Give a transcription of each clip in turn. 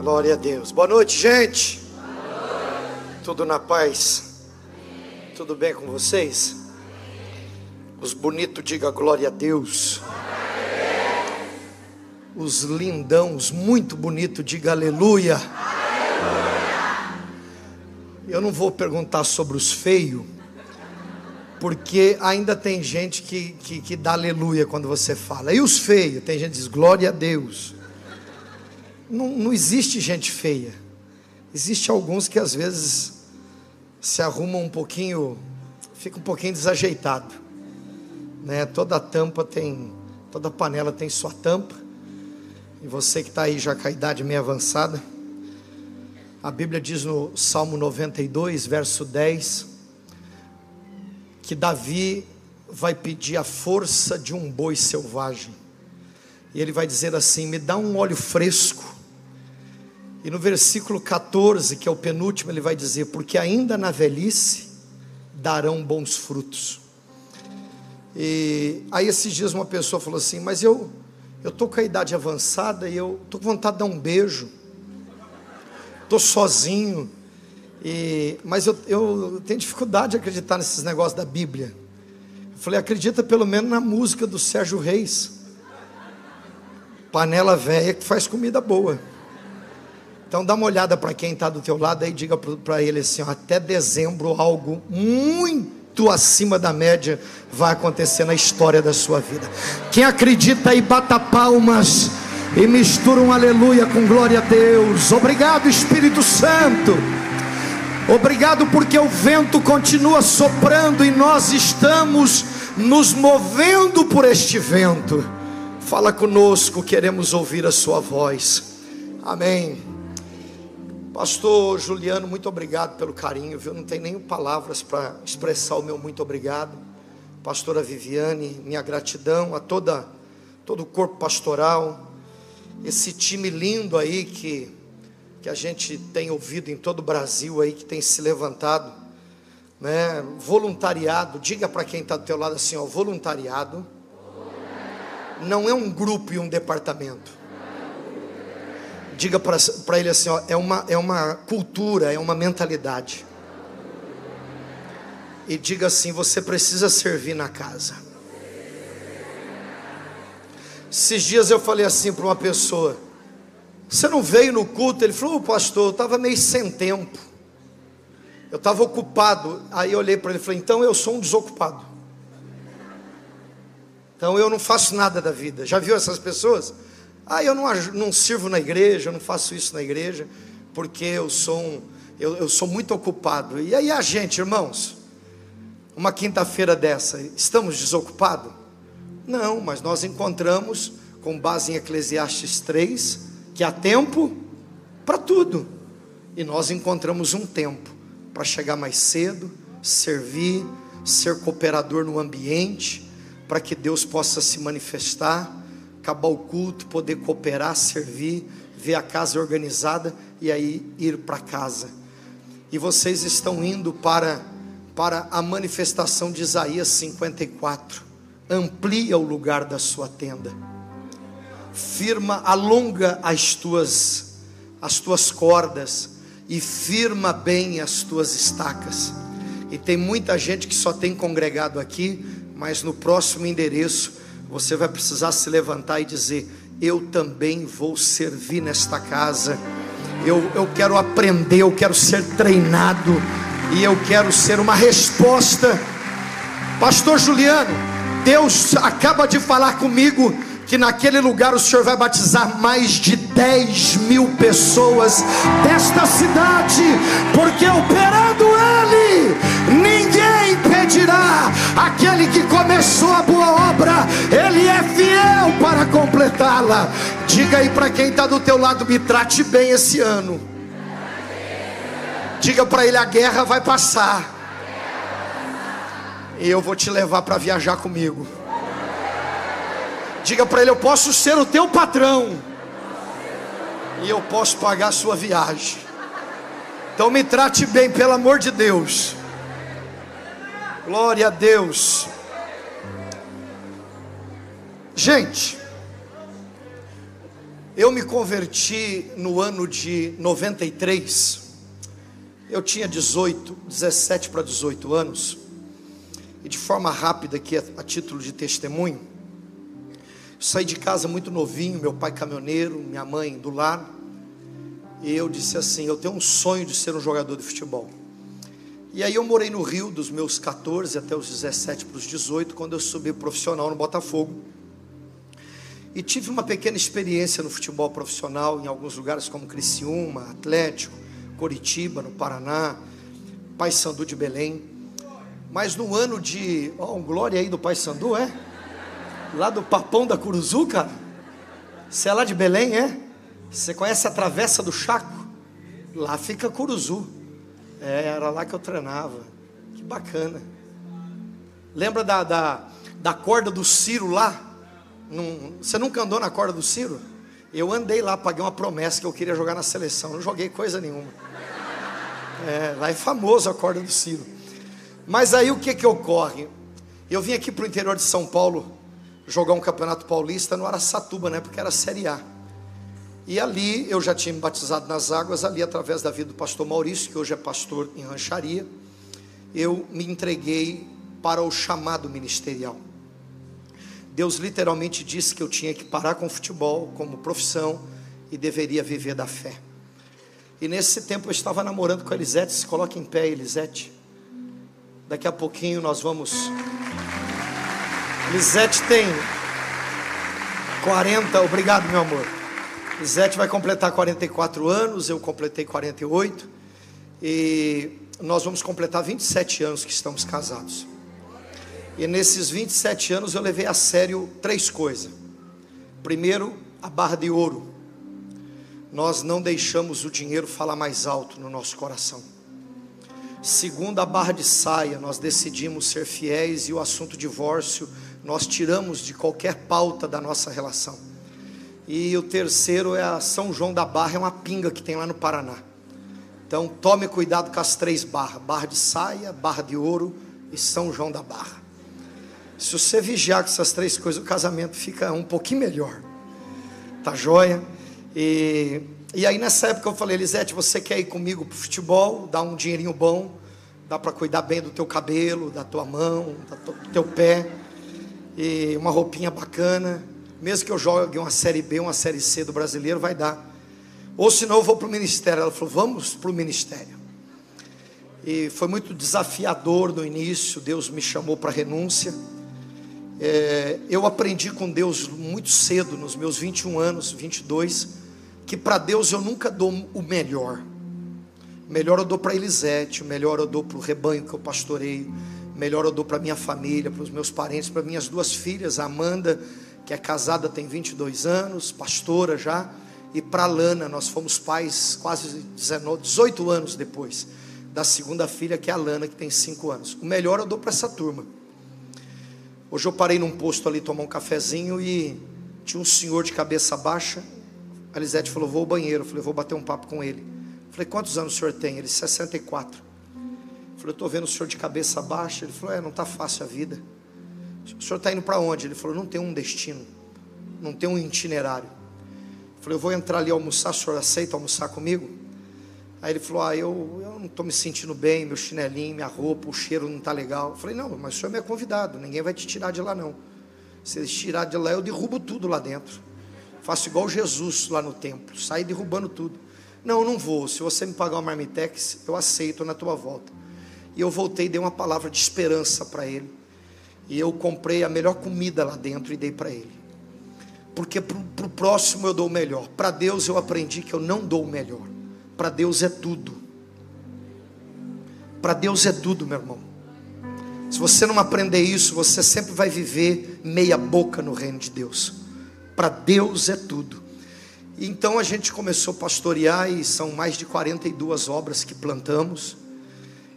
Glória a Deus. Boa noite, gente. Boa noite. Tudo na paz? Amém. Tudo bem com vocês? Os bonitos, diga glória a Deus. Amém. Os lindãos, muito bonito, diga aleluia. aleluia. Eu não vou perguntar sobre os feios, porque ainda tem gente que, que, que dá aleluia quando você fala. E os feios? Tem gente que diz glória a Deus. Não, não existe gente feia. Existe alguns que às vezes se arrumam um pouquinho, fica um pouquinho desajeitado. Né? Toda tampa tem, toda panela tem sua tampa. E você que está aí já com a idade meio avançada, a Bíblia diz no Salmo 92, verso 10, que Davi vai pedir a força de um boi selvagem. E ele vai dizer assim: Me dá um óleo fresco e no versículo 14, que é o penúltimo, ele vai dizer: Porque ainda na velhice darão bons frutos. E aí esses dias uma pessoa falou assim: Mas eu eu tô com a idade avançada e eu tô com vontade de dar um beijo. Tô sozinho. E, mas eu, eu tenho dificuldade de acreditar nesses negócios da Bíblia. Eu falei, acredita pelo menos na música do Sérgio Reis. Panela velha que faz comida boa. Então dá uma olhada para quem está do teu lado aí, diga para ele assim, ó, até dezembro algo muito acima da média vai acontecer na história da sua vida. Quem acredita aí bata palmas e mistura um aleluia com glória a Deus. Obrigado Espírito Santo. Obrigado porque o vento continua soprando e nós estamos nos movendo por este vento. Fala conosco, queremos ouvir a sua voz. Amém. Pastor Juliano, muito obrigado pelo carinho, viu? Não tem nem palavras para expressar o meu muito obrigado. Pastora Viviane, minha gratidão a toda todo o corpo pastoral, esse time lindo aí que que a gente tem ouvido em todo o Brasil aí que tem se levantado, né? Voluntariado, diga para quem está do teu lado assim, ó, voluntariado, voluntariado. não é um grupo e um departamento Diga para ele assim: ó, é, uma, é uma cultura, é uma mentalidade. E diga assim: você precisa servir na casa. Esses dias eu falei assim para uma pessoa: você não veio no culto? Ele falou: oh, pastor, eu estava meio sem tempo. Eu estava ocupado. Aí eu olhei para ele e falei: então eu sou um desocupado. Então eu não faço nada da vida. Já viu essas pessoas? Ah, eu não, não sirvo na igreja, eu não faço isso na igreja, porque eu sou, um, eu, eu sou muito ocupado. E aí a gente, irmãos, uma quinta-feira dessa, estamos desocupados? Não, mas nós encontramos, com base em Eclesiastes 3, que há tempo para tudo. E nós encontramos um tempo para chegar mais cedo, servir, ser cooperador no ambiente, para que Deus possa se manifestar acabar o culto, poder cooperar, servir, ver a casa organizada e aí ir para casa. E vocês estão indo para para a manifestação de Isaías 54. Amplia o lugar da sua tenda. Firma, alonga as tuas as tuas cordas e firma bem as tuas estacas. E tem muita gente que só tem congregado aqui, mas no próximo endereço você vai precisar se levantar e dizer: Eu também vou servir nesta casa. Eu, eu quero aprender, eu quero ser treinado e eu quero ser uma resposta. Pastor Juliano, Deus acaba de falar comigo que naquele lugar o Senhor vai batizar mais de 10 mil pessoas desta cidade, porque operando Ele, impedirá. Aquele que começou a boa obra, Ele é fiel para completá-la. Diga aí para quem está do teu lado, me trate bem esse ano. Diga para ele: a guerra vai passar. E eu vou te levar para viajar comigo. Diga para ele: Eu posso ser o teu patrão. E eu posso pagar a sua viagem. Então me trate bem, pelo amor de Deus. Glória a Deus. Gente, Eu me converti no ano de 93. Eu tinha 18, 17 para 18 anos. E de forma rápida aqui, a título de testemunho, saí de casa muito novinho, meu pai caminhoneiro, minha mãe do lar. E eu disse assim: Eu tenho um sonho de ser um jogador de futebol. E aí eu morei no Rio dos meus 14 até os 17 para os 18, quando eu subi profissional no Botafogo. E tive uma pequena experiência no futebol profissional em alguns lugares como Criciúma, Atlético, Coritiba, no Paraná, Paysandu de Belém. Mas no ano de, ó, oh, um glória aí do Paysandu, é? Lá do Papão da Curuzu, cara. Você é lá de Belém, é? Você conhece a Travessa do Chaco? Lá fica Curuzu. É, era lá que eu treinava. Que bacana. Lembra da, da, da corda do Ciro lá? Num, você nunca andou na corda do Ciro? Eu andei lá, paguei uma promessa que eu queria jogar na seleção. Não joguei coisa nenhuma. É, lá é famoso a corda do Ciro. Mas aí o que que ocorre? Eu vim aqui para o interior de São Paulo jogar um campeonato paulista no Araçatuba, né? Porque era Série A. E ali eu já tinha me batizado nas águas, ali através da vida do pastor Maurício, que hoje é pastor em rancharia, eu me entreguei para o chamado ministerial. Deus literalmente disse que eu tinha que parar com o futebol como profissão e deveria viver da fé. E nesse tempo eu estava namorando com a Elisete. Se coloca em pé, Elisete. Daqui a pouquinho nós vamos. Elisete tem 40. Obrigado, meu amor. Elisete vai completar 44 anos. Eu completei 48. E nós vamos completar 27 anos que estamos casados. E nesses 27 anos eu levei a sério três coisas. Primeiro, a barra de ouro. Nós não deixamos o dinheiro falar mais alto no nosso coração. Segundo, a barra de saia, nós decidimos ser fiéis e o assunto divórcio nós tiramos de qualquer pauta da nossa relação. E o terceiro é a São João da Barra, é uma pinga que tem lá no Paraná. Então tome cuidado com as três barras: barra de saia, barra de ouro e São João da Barra. Se você vigiar com essas três coisas, o casamento fica um pouquinho melhor. Tá joia? E, e aí nessa época eu falei, Elisete, você quer ir comigo pro futebol, dar um dinheirinho bom, dá para cuidar bem do teu cabelo, da tua mão, do teu pé, e uma roupinha bacana, mesmo que eu jogue uma série B, uma série C do brasileiro, vai dar. Ou senão eu vou para o ministério. Ela falou, vamos para o ministério. E foi muito desafiador no início, Deus me chamou para renúncia. É, eu aprendi com Deus muito cedo, nos meus 21 anos, 22, que para Deus eu nunca dou o melhor. Melhor eu dou para Elisete, melhor eu dou para o rebanho que eu pastoreio, melhor eu dou para minha família, para os meus parentes, para minhas duas filhas, Amanda, que é casada tem 22 anos, pastora já, e para Lana, nós fomos pais quase 19, 18 anos depois da segunda filha, que é a Lana, que tem 5 anos. O melhor eu dou para essa turma. Hoje eu parei num posto ali tomar um cafezinho e tinha um senhor de cabeça baixa. A Lisete falou: Vou ao banheiro. Eu falei: Vou bater um papo com ele. Eu falei: Quantos anos o senhor tem? Ele: 64. Eu falei: Eu estou vendo o senhor de cabeça baixa. Ele falou: É, não está fácil a vida. O senhor está indo para onde? Ele falou: Não tem um destino, não tem um itinerário. Eu falei: Eu vou entrar ali almoçar. O senhor aceita almoçar comigo? Aí ele falou: Ah, eu, eu não estou me sentindo bem, meu chinelinho, minha roupa, o cheiro não está legal. Eu falei: Não, mas o senhor é meu convidado, ninguém vai te tirar de lá, não. Se tirar de lá, eu derrubo tudo lá dentro. Faço igual Jesus lá no templo, saio derrubando tudo. Não, eu não vou. Se você me pagar uma marmitex, eu aceito na tua volta. E eu voltei e dei uma palavra de esperança para ele. E eu comprei a melhor comida lá dentro e dei para ele. Porque para o próximo eu dou o melhor. Para Deus eu aprendi que eu não dou o melhor. Para Deus é tudo. Para Deus é tudo, meu irmão. Se você não aprender isso, você sempre vai viver meia boca no reino de Deus. Para Deus é tudo. Então a gente começou a pastorear e são mais de 42 obras que plantamos.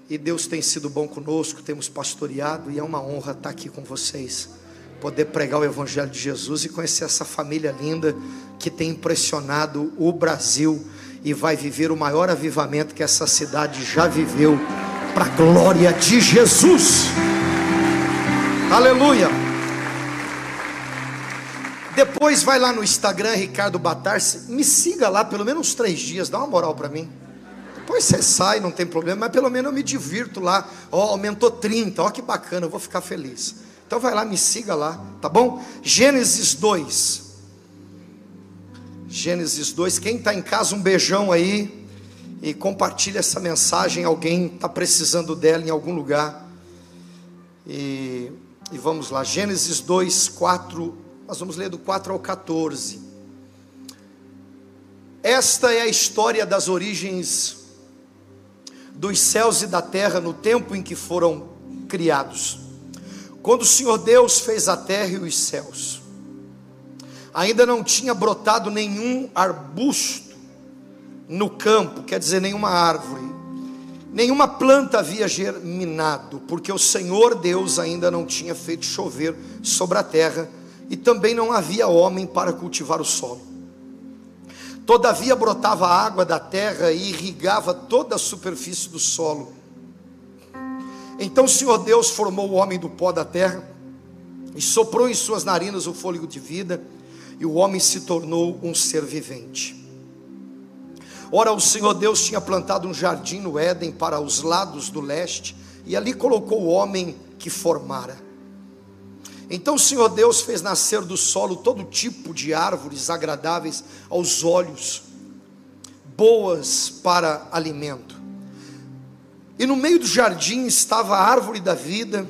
E Deus tem sido bom conosco, temos pastoreado e é uma honra estar aqui com vocês. Poder pregar o Evangelho de Jesus e conhecer essa família linda que tem impressionado o Brasil e vai viver o maior avivamento que essa cidade já viveu, para a glória de Jesus. Aleluia. Depois vai lá no Instagram, Ricardo Batarse, me siga lá pelo menos três dias, dá uma moral para mim. Depois você sai, não tem problema, mas pelo menos eu me divirto lá. Ó, oh, aumentou 30, ó que bacana, eu vou ficar feliz. Então vai lá, me siga lá, tá bom? Gênesis 2. Gênesis 2. Quem está em casa, um beijão aí. E compartilha essa mensagem. Alguém está precisando dela em algum lugar. E, e vamos lá. Gênesis 2, 4 nós vamos ler do 4 ao 14. Esta é a história das origens dos céus e da terra no tempo em que foram criados. Quando o Senhor Deus fez a terra e os céus, ainda não tinha brotado nenhum arbusto no campo, quer dizer, nenhuma árvore, nenhuma planta havia germinado, porque o Senhor Deus ainda não tinha feito chover sobre a terra e também não havia homem para cultivar o solo. Todavia brotava água da terra e irrigava toda a superfície do solo. Então o Senhor Deus formou o homem do pó da terra e soprou em suas narinas o fôlego de vida, e o homem se tornou um ser vivente. Ora, o Senhor Deus tinha plantado um jardim no Éden para os lados do leste, e ali colocou o homem que formara. Então o Senhor Deus fez nascer do solo todo tipo de árvores agradáveis aos olhos, boas para alimento. E no meio do jardim estava a árvore da vida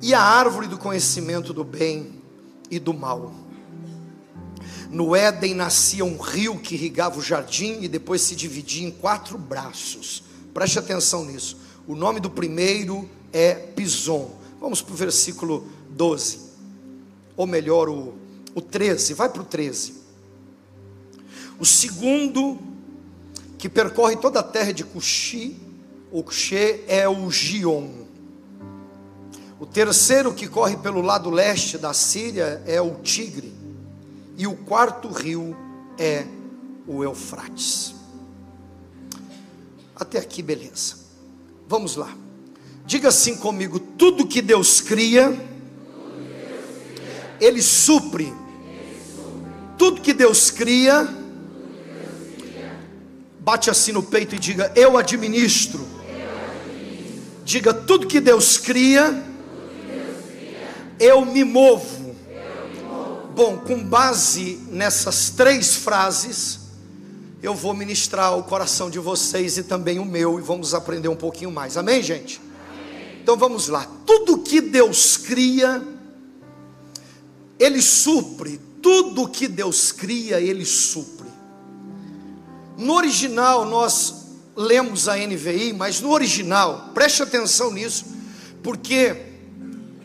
e a árvore do conhecimento do bem e do mal. No Éden nascia um rio que irrigava o jardim e depois se dividia em quatro braços. Preste atenção nisso. O nome do primeiro é Pison Vamos para o versículo 12, ou melhor, o, o 13, vai para o 13. O segundo, que percorre toda a terra de Cuxi, o Cuxê é o Gion. O terceiro, que corre pelo lado leste da Síria, é o Tigre. E o quarto rio é o Eufrates. Até aqui, beleza. Vamos lá. Diga assim comigo: tudo que Deus cria, Ele supre. Tudo que Deus cria, bate assim no peito e diga: Eu administro. Diga: tudo que Deus cria, eu me movo. Bom, com base nessas três frases, eu vou ministrar o coração de vocês e também o meu, e vamos aprender um pouquinho mais. Amém, gente? Então vamos lá. Tudo que Deus cria, Ele supre. Tudo que Deus cria, Ele supre. No original, nós lemos a NVI, mas no original, preste atenção nisso, porque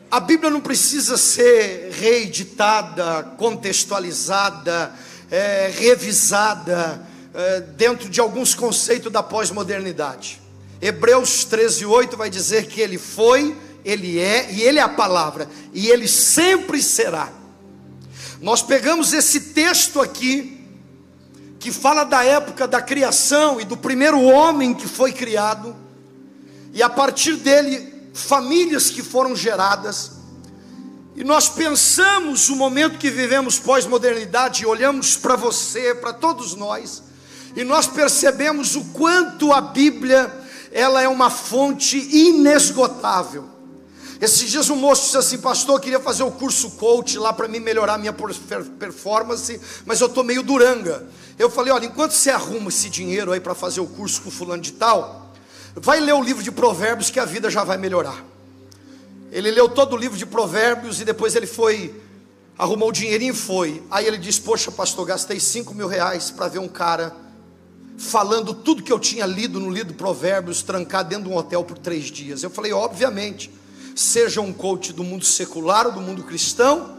a Bíblia não precisa ser reeditada, contextualizada, é, revisada é, dentro de alguns conceitos da pós-modernidade. Hebreus 13, 8 vai dizer que ele foi, ele é e ele é a palavra, e ele sempre será. Nós pegamos esse texto aqui, que fala da época da criação e do primeiro homem que foi criado, e a partir dele, famílias que foram geradas, e nós pensamos o momento que vivemos pós-modernidade, e olhamos para você, para todos nós, e nós percebemos o quanto a Bíblia ela é uma fonte inesgotável. Esses dias um moço disse assim, pastor, eu queria fazer o curso coach lá para mim melhorar minha performance, mas eu estou meio duranga. Eu falei, olha, enquanto você arruma esse dinheiro aí para fazer o curso com fulano de tal, vai ler o livro de provérbios que a vida já vai melhorar. Ele leu todo o livro de provérbios e depois ele foi, arrumou o dinheirinho e foi. Aí ele disse, poxa pastor, gastei 5 mil reais para ver um cara falando tudo que eu tinha lido no livro Provérbios, trancado dentro de um hotel por três dias. Eu falei, obviamente, seja um coach do mundo secular ou do mundo cristão,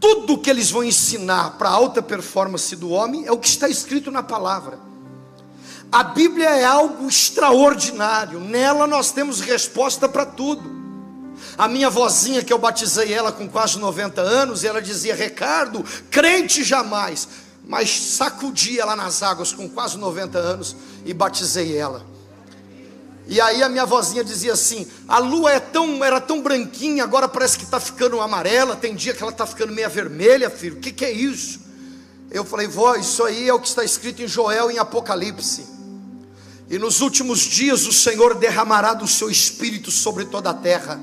tudo que eles vão ensinar para a alta performance do homem é o que está escrito na palavra. A Bíblia é algo extraordinário, nela nós temos resposta para tudo. A minha vozinha, que eu batizei ela com quase 90 anos, ela dizia: Ricardo, crente jamais mas sacudi ela nas águas com quase 90 anos e batizei ela. E aí a minha vozinha dizia assim: a lua é tão, era tão branquinha, agora parece que está ficando amarela. Tem dia que ela está ficando meia vermelha, filho. O que, que é isso? Eu falei, vó, isso aí é o que está escrito em Joel em Apocalipse. E nos últimos dias o Senhor derramará do seu espírito sobre toda a terra.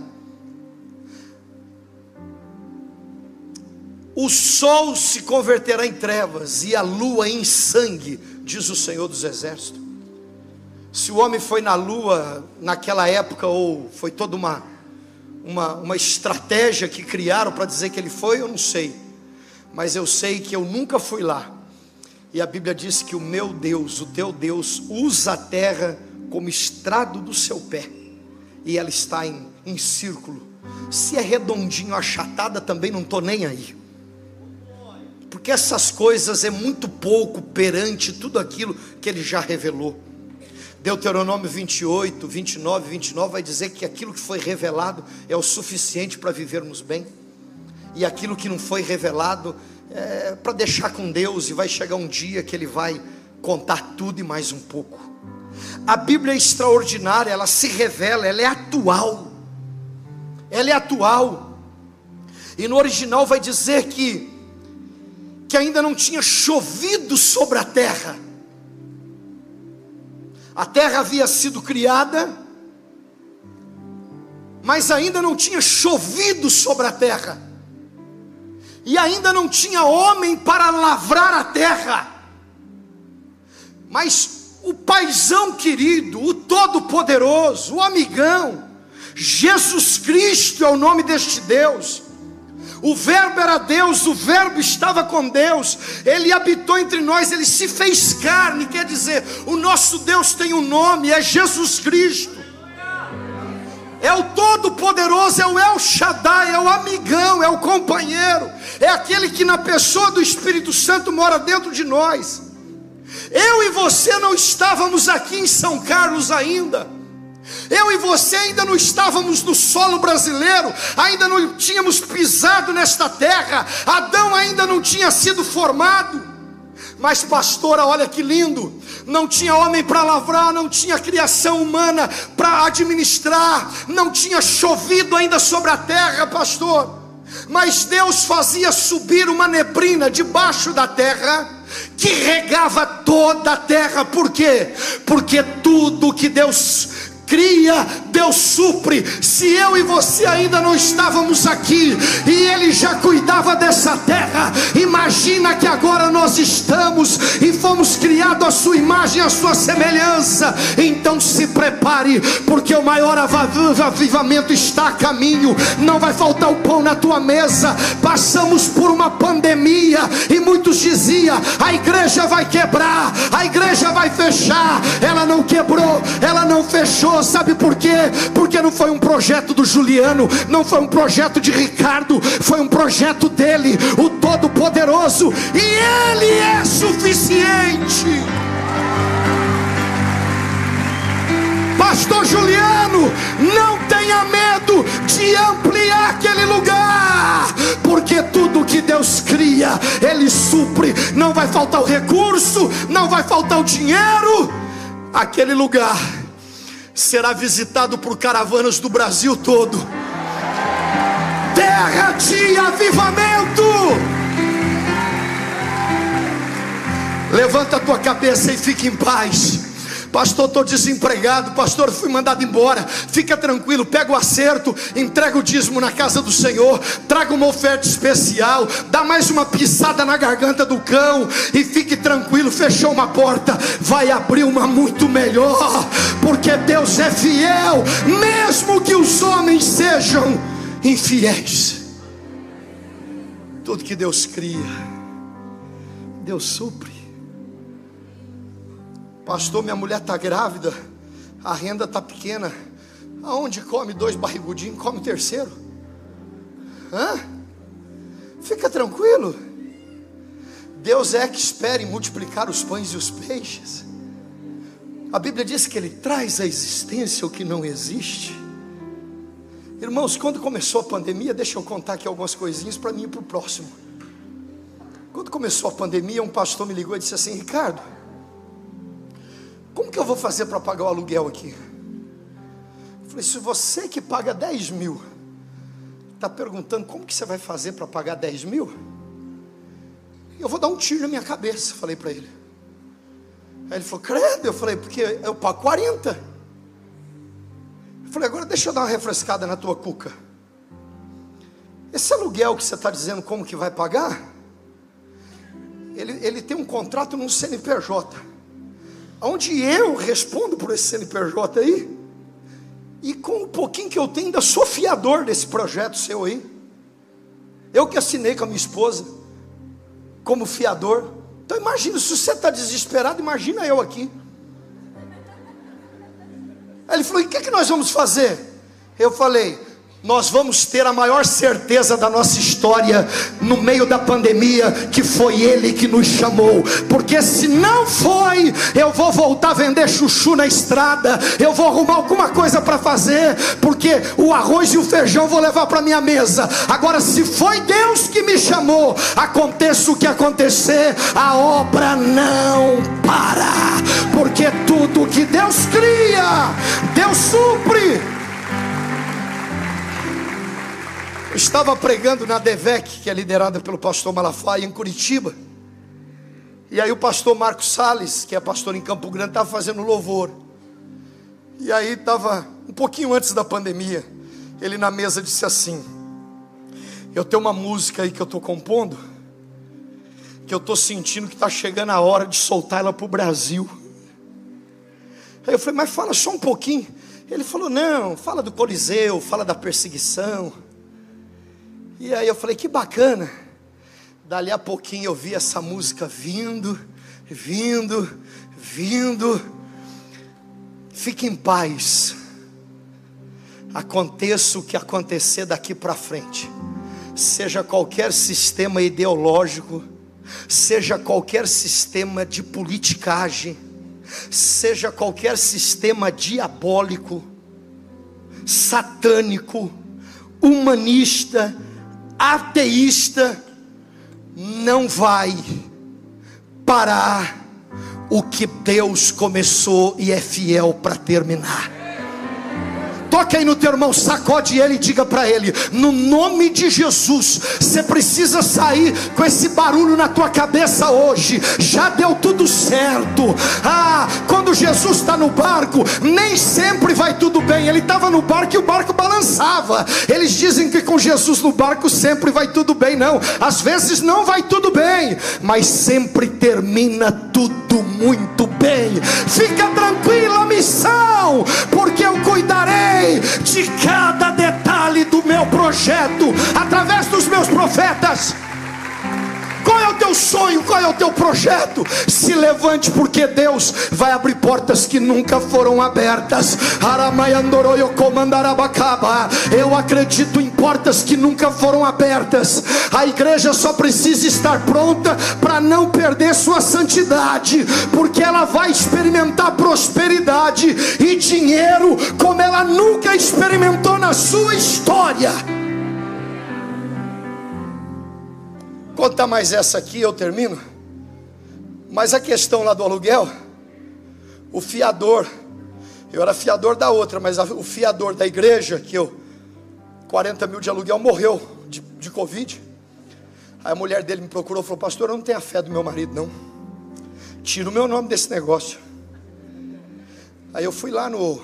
O sol se converterá em trevas e a lua em sangue, diz o Senhor dos Exércitos. Se o homem foi na lua naquela época ou foi toda uma, uma, uma estratégia que criaram para dizer que ele foi, eu não sei. Mas eu sei que eu nunca fui lá. E a Bíblia diz que o meu Deus, o teu Deus, usa a terra como estrado do seu pé. E ela está em, em círculo. Se é redondinho, achatada, também não estou nem aí porque essas coisas é muito pouco perante tudo aquilo que ele já revelou. Deuteronômio 28, 29, 29 vai dizer que aquilo que foi revelado é o suficiente para vivermos bem, e aquilo que não foi revelado é para deixar com Deus, e vai chegar um dia que Ele vai contar tudo e mais um pouco. A Bíblia é extraordinária, ela se revela, ela é atual, ela é atual, e no original vai dizer que que ainda não tinha chovido sobre a terra. A terra havia sido criada, mas ainda não tinha chovido sobre a terra, e ainda não tinha homem para lavrar a terra. Mas o paizão querido, o todo-poderoso, o amigão, Jesus Cristo é o nome deste Deus o Verbo era Deus, o Verbo estava com Deus, ele habitou entre nós, ele se fez carne, quer dizer, o nosso Deus tem um nome, é Jesus Cristo. É o Todo-Poderoso, é o El Shaddai, é o amigão, é o companheiro, é aquele que na pessoa do Espírito Santo mora dentro de nós. Eu e você não estávamos aqui em São Carlos ainda. Eu e você ainda não estávamos no solo brasileiro, ainda não tínhamos pisado nesta terra, Adão ainda não tinha sido formado. Mas, pastora, olha que lindo: não tinha homem para lavrar, não tinha criação humana para administrar, não tinha chovido ainda sobre a terra, pastor. Mas Deus fazia subir uma neblina debaixo da terra que regava toda a terra, por quê? Porque tudo que Deus cria, Deus supre. Se eu e você ainda não estávamos aqui e Ele já cuidava dessa terra, imagina que agora nós estamos e fomos criados à Sua imagem, à Sua semelhança. Então se prepare, porque o maior avivamento está a caminho. Não vai faltar o pão na tua mesa. Passamos por uma pandemia e muitos diziam: a igreja vai quebrar, a igreja vai fechar. Ela não quebrou, ela não fechou sabe por quê? Porque não foi um projeto do Juliano, não foi um projeto de Ricardo, foi um projeto dele, o Todo-Poderoso, e ele é suficiente. Pastor Juliano, não tenha medo de ampliar aquele lugar, porque tudo que Deus cria, Ele supre. Não vai faltar o recurso, não vai faltar o dinheiro. Aquele lugar será visitado por caravanas do Brasil todo. Terra de avivamento. Levanta a tua cabeça e fique em paz. Pastor, estou desempregado. Pastor, fui mandado embora. Fica tranquilo, pega o acerto, entrega o dízimo na casa do Senhor, traga uma oferta especial, dá mais uma pisada na garganta do cão e fique tranquilo. Fechou uma porta, vai abrir uma muito melhor, porque Deus é fiel, mesmo que os homens sejam infiéis. Tudo que Deus cria, Deus supre. Pastor, minha mulher está grávida, a renda está pequena. Aonde come dois barrigudinhos, come o terceiro? Hã? Fica tranquilo. Deus é que espera em multiplicar os pães e os peixes. A Bíblia diz que Ele traz à existência o que não existe. Irmãos, quando começou a pandemia, deixa eu contar aqui algumas coisinhas para mim e para o próximo. Quando começou a pandemia, um pastor me ligou e disse assim: Ricardo, que eu vou fazer para pagar o aluguel aqui? falei, se você que paga 10 mil, está perguntando como que você vai fazer para pagar 10 mil, eu vou dar um tiro na minha cabeça, falei para ele. Aí ele falou, credo, eu falei, porque eu pago 40. Eu falei, agora deixa eu dar uma refrescada na tua cuca. Esse aluguel que você está dizendo como que vai pagar, ele, ele tem um contrato no CNPJ, onde eu respondo por esse CNPJ aí, e com o pouquinho que eu tenho, ainda sou fiador desse projeto seu aí. Eu que assinei com a minha esposa, como fiador. Então imagina, se você está desesperado, imagina eu aqui. Aí ele falou: e o que, é que nós vamos fazer? Eu falei: nós vamos ter a maior certeza da nossa história no meio da pandemia que foi Ele que nos chamou, porque se não foi, eu vou voltar a vender chuchu na estrada, eu vou arrumar alguma coisa para fazer, porque o arroz e o feijão vou levar para minha mesa. Agora, se foi Deus que me chamou, aconteça o que acontecer, a obra não para, porque tudo que Deus cria, Deus supre. Estava pregando na DEVEC, que é liderada pelo pastor Malafaia, em Curitiba. E aí o pastor Marcos Sales, que é pastor em Campo Grande, estava fazendo louvor. E aí estava um pouquinho antes da pandemia. Ele na mesa disse assim: Eu tenho uma música aí que eu estou compondo, que eu estou sentindo que está chegando a hora de soltar ela para o Brasil. Aí eu falei, mas fala só um pouquinho. Ele falou: Não, fala do Coliseu, fala da perseguição. E aí eu falei, que bacana. Dali a pouquinho eu vi essa música vindo, vindo, vindo. Fique em paz. Aconteça o que acontecer daqui para frente. Seja qualquer sistema ideológico, seja qualquer sistema de politicagem, seja qualquer sistema diabólico, satânico, humanista, ateísta não vai parar o que Deus começou e é fiel para terminar. Toque aí no teu irmão, sacode ele e diga para ele: no nome de Jesus, você precisa sair com esse barulho na tua cabeça hoje. Já deu tudo certo. Ah, quando Jesus está no barco, nem sempre vai tudo bem. Ele estava no barco e o barco balançava. Eles dizem que com Jesus no barco sempre vai tudo bem. Não, às vezes não vai tudo bem, mas sempre termina tudo muito bem. Fica tranquila, missão, porque eu cuidarei de cada detalhe do meu projeto através dos meus profetas. Qual é o teu sonho? Qual é o teu projeto? Se levante, porque Deus vai abrir portas que nunca foram abertas. Eu acredito em portas que nunca foram abertas. A igreja só precisa estar pronta para não perder sua santidade, porque ela vai experimentar prosperidade e dinheiro como ela nunca experimentou na sua história. Contar mais essa aqui, eu termino. Mas a questão lá do aluguel, o fiador, eu era fiador da outra, mas o fiador da igreja, que eu, 40 mil de aluguel, morreu de, de Covid. Aí a mulher dele me procurou e falou: Pastor, eu não tenho a fé do meu marido, não. Tira o meu nome desse negócio. Aí eu fui lá no.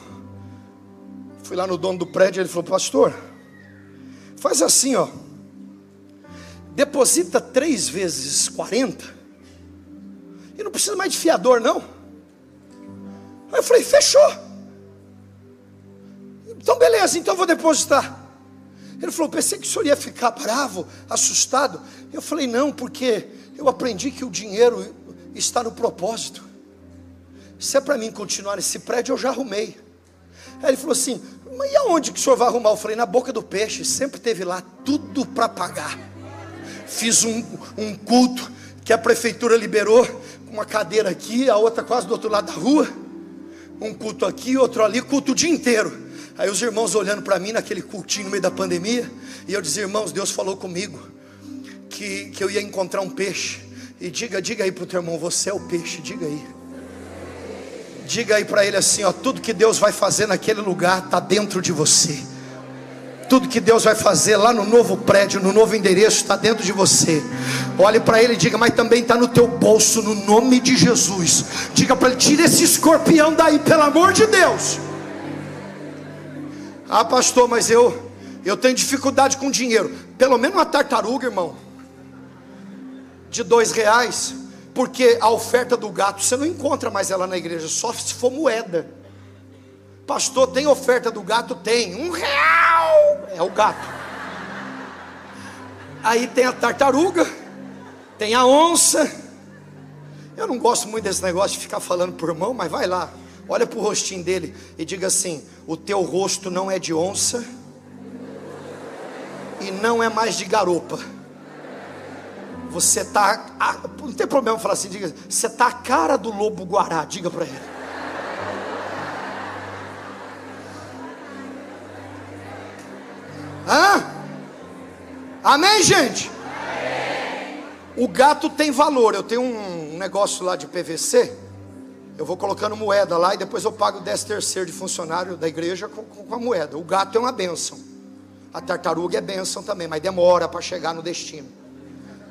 Fui lá no dono do prédio, ele falou: Pastor, faz assim, ó deposita três vezes 40, e não precisa mais de fiador, não. Aí eu falei, fechou. Então, beleza, então eu vou depositar. Ele falou, pensei que o senhor ia ficar bravo, assustado. Eu falei, não, porque eu aprendi que o dinheiro está no propósito. Se é para mim continuar nesse prédio, eu já arrumei. Aí ele falou assim, mas e aonde que o senhor vai arrumar? Eu falei, na boca do peixe, sempre teve lá tudo para pagar fiz um, um culto que a prefeitura liberou, uma cadeira aqui, a outra quase do outro lado da rua, um culto aqui, outro ali, culto o dia inteiro. Aí os irmãos olhando para mim naquele cultinho no meio da pandemia, e eu dizia, irmãos, Deus falou comigo que, que eu ia encontrar um peixe. E diga, diga aí para o teu irmão, você é o peixe, diga aí. Diga aí para ele assim, ó, tudo que Deus vai fazer naquele lugar está dentro de você. Tudo que Deus vai fazer lá no novo prédio, no novo endereço, está dentro de você. Olhe para ele e diga, mas também está no teu bolso, no nome de Jesus. Diga para ele, tira esse escorpião daí, pelo amor de Deus. Ah, pastor, mas eu eu tenho dificuldade com dinheiro. Pelo menos uma tartaruga, irmão, de dois reais, porque a oferta do gato você não encontra mais ela na igreja, só se for moeda. Pastor, tem oferta do gato? Tem. Um real é o gato. Aí tem a tartaruga, tem a onça. Eu não gosto muito desse negócio de ficar falando por irmão, mas vai lá, olha para o rostinho dele e diga assim: o teu rosto não é de onça e não é mais de garopa. Você está, não tem problema falar assim, diga, você está a cara do lobo guará, diga para ele. Hã? Amém, gente? Amém. O gato tem valor. Eu tenho um negócio lá de PVC. Eu vou colocando moeda lá e depois eu pago o 10 terceiro de funcionário da igreja com, com a moeda. O gato é uma bênção. A tartaruga é bênção também, mas demora para chegar no destino.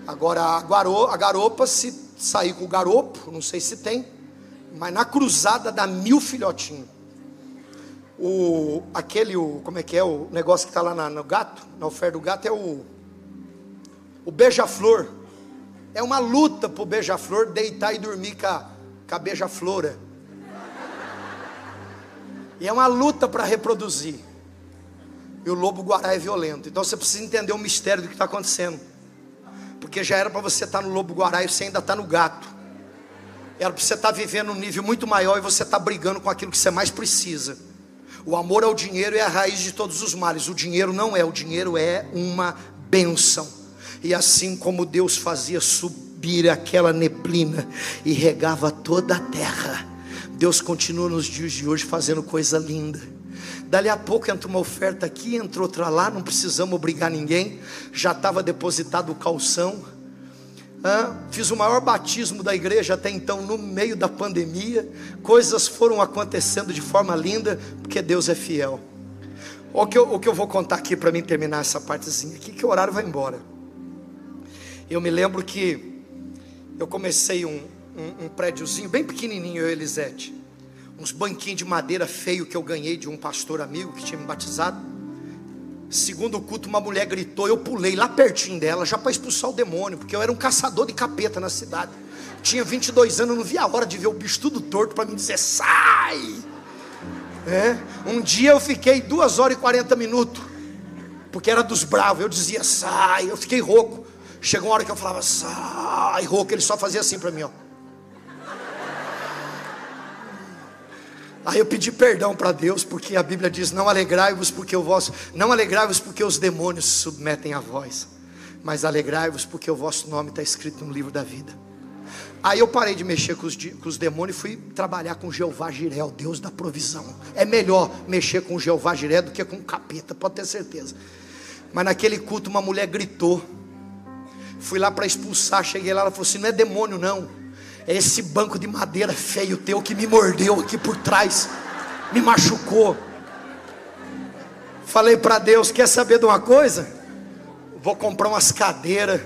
Agora a, guaro, a garopa, se sair com o garopo, não sei se tem, mas na cruzada dá mil filhotinhos o, aquele, o, como é que é, o negócio que está lá na, no gato, na oferta do gato, é o, o beija-flor. É uma luta para o beija-flor deitar e dormir com a, com a beija-flora. E é uma luta para reproduzir. E o lobo-guará é violento. Então você precisa entender o mistério do que está acontecendo. Porque já era para você estar tá no lobo-guará e você ainda está no gato. Era para você estar tá vivendo um nível muito maior e você está brigando com aquilo que você mais precisa. O amor ao dinheiro é a raiz de todos os males. O dinheiro não é, o dinheiro é uma benção. E assim como Deus fazia subir aquela neblina e regava toda a terra, Deus continua nos dias de hoje fazendo coisa linda. Dali a pouco entra uma oferta aqui, entra outra lá, não precisamos obrigar ninguém. Já estava depositado o calção fiz o maior batismo da igreja até então, no meio da pandemia. Coisas foram acontecendo de forma linda, porque Deus é fiel. O que eu, o que eu vou contar aqui para mim terminar essa partezinha aqui, que o horário vai embora. Eu me lembro que eu comecei um, um, um prédiozinho bem pequenininho, eu e Elisete. Uns banquinhos de madeira feio que eu ganhei de um pastor amigo que tinha me batizado. Segundo o culto, uma mulher gritou, eu pulei lá pertinho dela, já para expulsar o demônio, porque eu era um caçador de capeta na cidade. Tinha 22 anos, não via a hora de ver o bicho tudo torto para me dizer, sai! É. Um dia eu fiquei duas horas e 40 minutos, porque era dos bravos, eu dizia, sai, eu fiquei rouco. Chegou uma hora que eu falava, sai, rouco, ele só fazia assim para mim, ó. Aí eu pedi perdão para Deus, porque a Bíblia diz: Não alegrai-vos porque o vosso, não alegrai-vos porque os demônios se submetem a vós, mas alegrai-vos porque o vosso nome está escrito no livro da vida. Aí eu parei de mexer com os, com os demônios e fui trabalhar com Jeová Jiré, o Deus da provisão. É melhor mexer com Jeová Jiré do que com o capeta, pode ter certeza. Mas naquele culto uma mulher gritou. Fui lá para expulsar, cheguei lá, ela falou assim: não é demônio não é esse banco de madeira feio teu que me mordeu aqui por trás, me machucou. Falei para Deus: quer saber de uma coisa? Vou comprar umas cadeiras,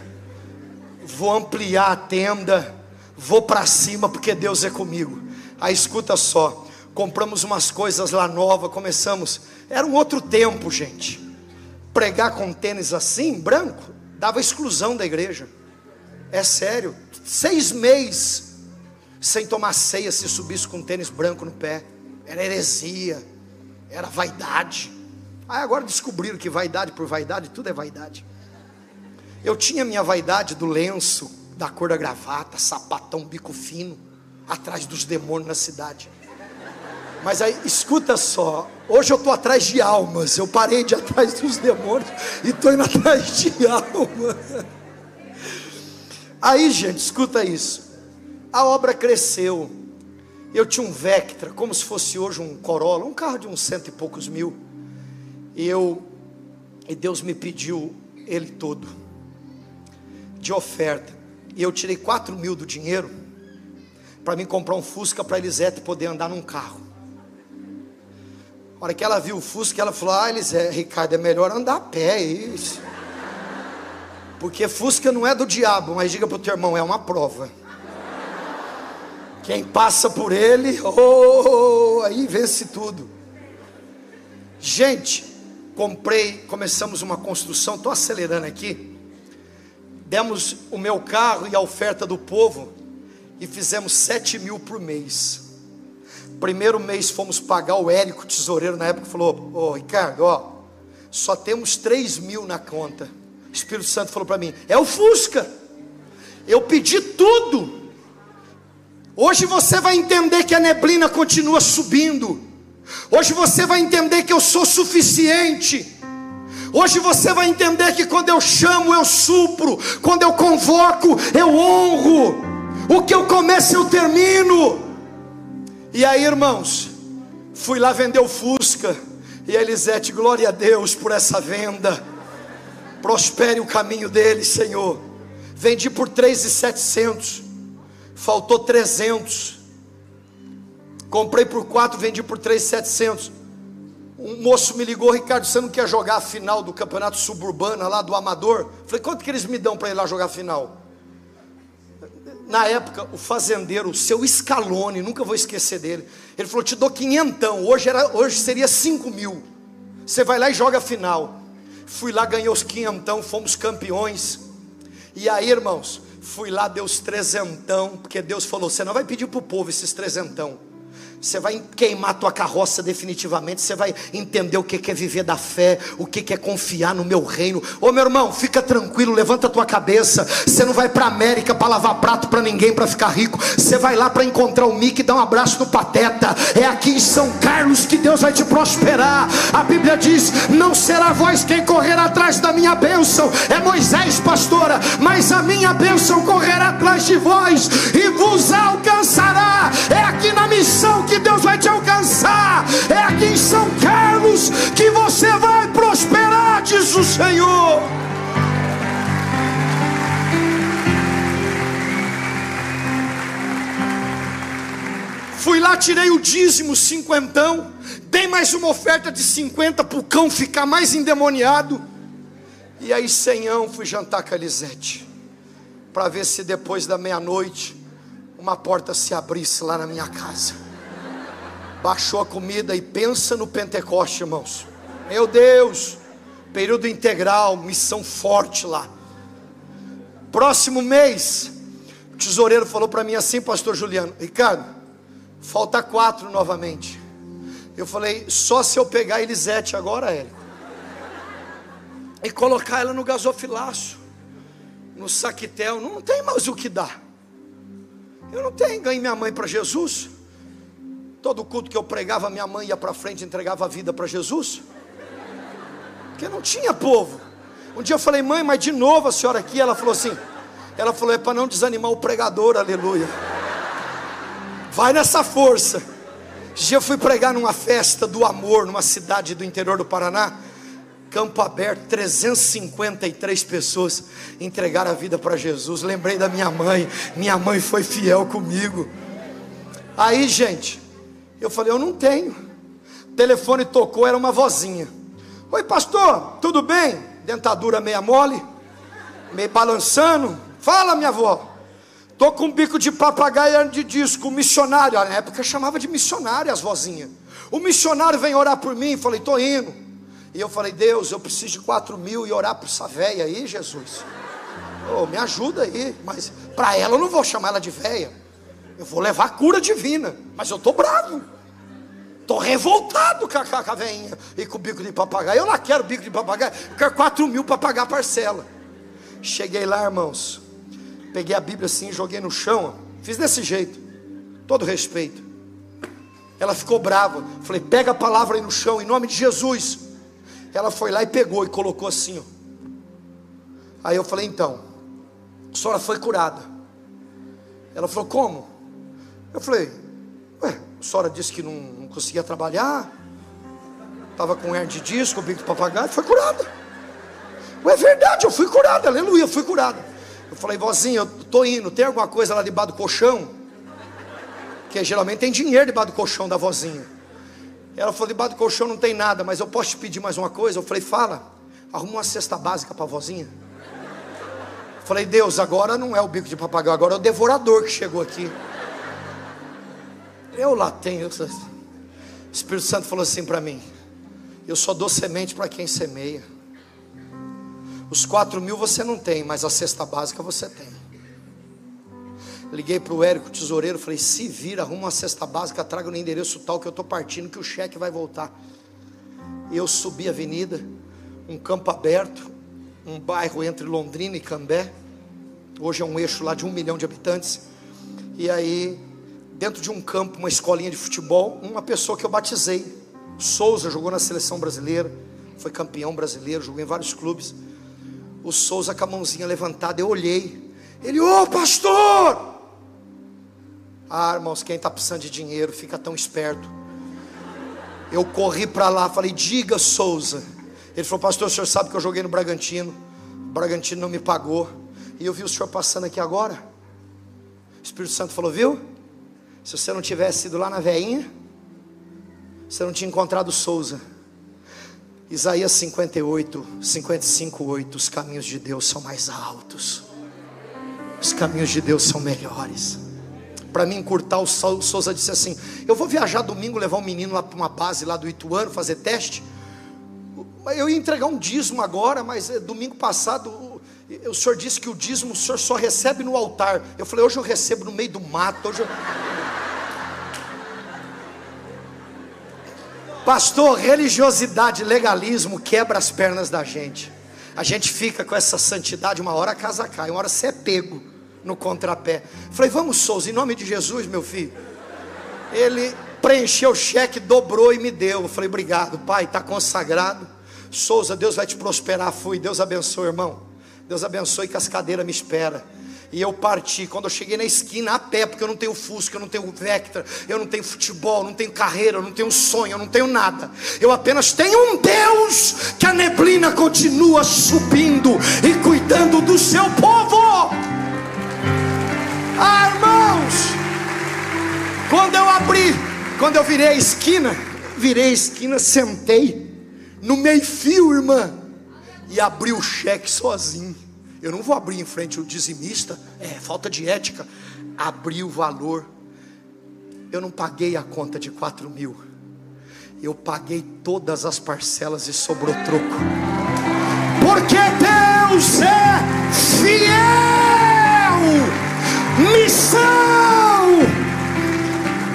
vou ampliar a tenda, vou para cima porque Deus é comigo. Aí escuta só, compramos umas coisas lá novas, começamos. Era um outro tempo, gente. Pregar com tênis assim, branco, dava exclusão da igreja. É sério. Seis meses sem tomar ceia se subisse com um tênis branco no pé. Era heresia, era vaidade. Aí agora descobriram que vaidade por vaidade, tudo é vaidade. Eu tinha minha vaidade do lenço, da cor da gravata, sapatão, bico fino, atrás dos demônios na cidade. Mas aí, escuta só, hoje eu estou atrás de almas, eu parei de atrás dos demônios e estou indo atrás de almas. Aí, gente, escuta isso. A obra cresceu. Eu tinha um Vectra, como se fosse hoje um Corolla, um carro de uns cento e poucos mil. E eu, e Deus me pediu ele todo, de oferta. E eu tirei quatro mil do dinheiro, para mim comprar um Fusca para Elisete poder andar num carro. A hora que ela viu o Fusca, ela falou: Ah, Elisete, Ricardo, é melhor andar a pé, isso. Porque Fusca não é do diabo, mas diga para o teu irmão, é uma prova. Quem passa por ele, oh, aí vence tudo. Gente, comprei, começamos uma construção, estou acelerando aqui. Demos o meu carro e a oferta do povo e fizemos sete mil por mês. Primeiro mês fomos pagar o Érico, tesoureiro na época, falou: Ô oh, Ricardo, ó, só temos três mil na conta. Espírito Santo falou para mim: É o Fusca. Eu pedi tudo. Hoje você vai entender que a neblina continua subindo. Hoje você vai entender que eu sou suficiente. Hoje você vai entender que quando eu chamo, eu supro. Quando eu convoco, eu honro. O que eu começo, eu termino. E aí, irmãos, fui lá vender o Fusca. E a Elisete, glória a Deus por essa venda. Prospere o caminho dele, Senhor. Vendi por 3,700. Faltou 300. Comprei por 4, vendi por 3,700. Um moço me ligou, Ricardo, você não quer jogar a final do campeonato suburbano lá do Amador? Falei, quanto que eles me dão para ir lá jogar a final? Na época, o fazendeiro, o seu Scalone, nunca vou esquecer dele. Ele falou: te dou quinhentão, hoje, era, hoje seria cinco mil. Você vai lá e joga a final. Fui lá, ganhei os quinhentão, fomos campeões. E aí, irmãos, fui lá, deu os trezentão, porque Deus falou: você não vai pedir para o povo esses trezentão. Você vai queimar tua carroça definitivamente. Você vai entender o que é viver da fé, o que é confiar no meu reino. Ô meu irmão, fica tranquilo, levanta tua cabeça. Você não vai para América para lavar prato para ninguém para ficar rico. Você vai lá para encontrar o Mickey e dar um abraço no Pateta. É aqui em São Carlos que Deus vai te prosperar. A Bíblia diz: Não será vós quem correr atrás da minha bênção. É Moisés, pastora. Mas a minha bênção correrá atrás de vós e vos alcançará. É aqui na missão que Deus vai te alcançar. É aqui em São Carlos que você vai prosperar, diz o Senhor. Fui lá, tirei o dízimo, cinquentão. Dei mais uma oferta de cinquenta para o cão ficar mais endemoniado. E aí, senhão, fui jantar com a Elisete. Para ver se depois da meia-noite uma porta se abrisse lá na minha casa baixou a comida e pensa no Pentecoste, irmãos. Meu Deus, período integral, missão forte lá. Próximo mês, o tesoureiro falou para mim assim, pastor Juliano, Ricardo, falta quatro novamente. Eu falei, só se eu pegar Elisete agora, Érico, e colocar ela no gasofilaço, no saquitel, não tem mais o que dar. Eu não tenho, ganhei minha mãe para Jesus. Todo culto que eu pregava, minha mãe ia para frente e entregava a vida para Jesus. Porque não tinha povo. Um dia eu falei, mãe, mas de novo a senhora aqui? Ela falou assim: ela falou, é para não desanimar o pregador, aleluia. Vai nessa força. Dia eu fui pregar numa festa do amor, numa cidade do interior do Paraná. Campo aberto, 353 pessoas entregaram a vida para Jesus. Lembrei da minha mãe, minha mãe foi fiel comigo. Aí, gente, eu falei, eu não tenho. Telefone tocou, era uma vozinha. Oi, pastor, tudo bem? Dentadura meia mole, meio balançando. Fala, minha avó. Tô com um bico de papagaio de disco, missionário. Na época chamava de missionário as vozinhas. O missionário vem orar por mim. Falei, tô indo. E eu falei, Deus, eu preciso de quatro mil e orar por essa véia aí, Jesus. Oh, me ajuda aí. Mas para ela eu não vou chamar ela de véia. Eu vou levar cura divina, mas eu estou bravo. Estou revoltado com a, com veinha e com o bico de papagaio. Eu lá quero bico de papagaio, eu quero 4 mil para pagar a parcela. Cheguei lá, irmãos. Peguei a Bíblia assim, joguei no chão. Fiz desse jeito. Todo respeito. Ela ficou brava. Falei, pega a palavra aí no chão, em nome de Jesus. Ela foi lá e pegou e colocou assim. Ó. Aí eu falei, então, a senhora foi curada. Ela falou, como? Eu falei, ué, a senhora disse que não, não conseguia trabalhar, estava com hernia de disco, bico de papagaio, foi curada. É verdade, eu fui curada, aleluia, eu fui curada. Eu falei, vozinha, eu estou indo, tem alguma coisa lá debaixo do colchão? porque geralmente tem dinheiro debaixo do colchão da vozinha. Ela falou: debaixo do colchão não tem nada, mas eu posso te pedir mais uma coisa? Eu falei: fala, arruma uma cesta básica para a vozinha. Falei, Deus, agora não é o bico de papagaio, agora é o devorador que chegou aqui. Eu lá tenho. O Espírito Santo falou assim para mim: Eu só dou semente para quem semeia. Os quatro mil você não tem, mas a cesta básica você tem. Liguei para o Érico, tesoureiro, falei: Se vira, arruma uma cesta básica, traga no endereço tal que eu estou partindo, que o cheque vai voltar. Eu subi a avenida, um campo aberto, um bairro entre Londrina e Cambé. Hoje é um eixo lá de um milhão de habitantes. E aí, dentro de um campo, uma escolinha de futebol, uma pessoa que eu batizei. Souza jogou na seleção brasileira, foi campeão brasileiro, jogou em vários clubes. O Souza com a mãozinha levantada, eu olhei. Ele, ô oh, pastor! Ah, irmãos, quem está precisando de dinheiro, fica tão esperto. Eu corri para lá, falei, diga Souza ele falou, pastor, o senhor sabe que eu joguei no Bragantino. O Bragantino não me pagou. E eu vi o senhor passando aqui agora. O Espírito Santo falou, viu? Se você não tivesse ido lá na veinha, você não tinha encontrado Souza. Isaías 58, 55, 8. Os caminhos de Deus são mais altos. Os caminhos de Deus são melhores. Para mim encurtar, o Souza disse assim: Eu vou viajar domingo, levar um menino lá para uma base lá do Ituano, fazer teste. Eu ia entregar um dízimo agora, mas eh, domingo passado o, o senhor disse que o dízimo o senhor só recebe no altar. Eu falei, hoje eu recebo no meio do mato. Hoje eu... Pastor, religiosidade, legalismo quebra as pernas da gente. A gente fica com essa santidade, uma hora a casa cai, uma hora você é pego no contrapé. Falei, vamos, Souza, em nome de Jesus, meu filho. Ele preencheu o cheque, dobrou e me deu. Eu falei, obrigado, pai, está consagrado. Souza, Deus vai te prosperar. Fui, Deus abençoe, irmão. Deus abençoe que as cadeiras me esperam. E eu parti. Quando eu cheguei na esquina a pé, porque eu não tenho Fusca, eu não tenho Vectra, eu não tenho futebol, não tenho carreira, eu não tenho sonho, eu não tenho nada. Eu apenas tenho um Deus que a neblina continua subindo e cuidando do seu povo. Ah, irmãos, quando eu abri, quando eu virei a esquina, virei a esquina, sentei no meio-fio, irmã, e abri o cheque sozinho. Eu não vou abrir em frente o dizimista, é falta de ética. Abri o valor. Eu não paguei a conta de quatro mil. Eu paguei todas as parcelas e sobrou troco. Porque Deus é fiel. Missão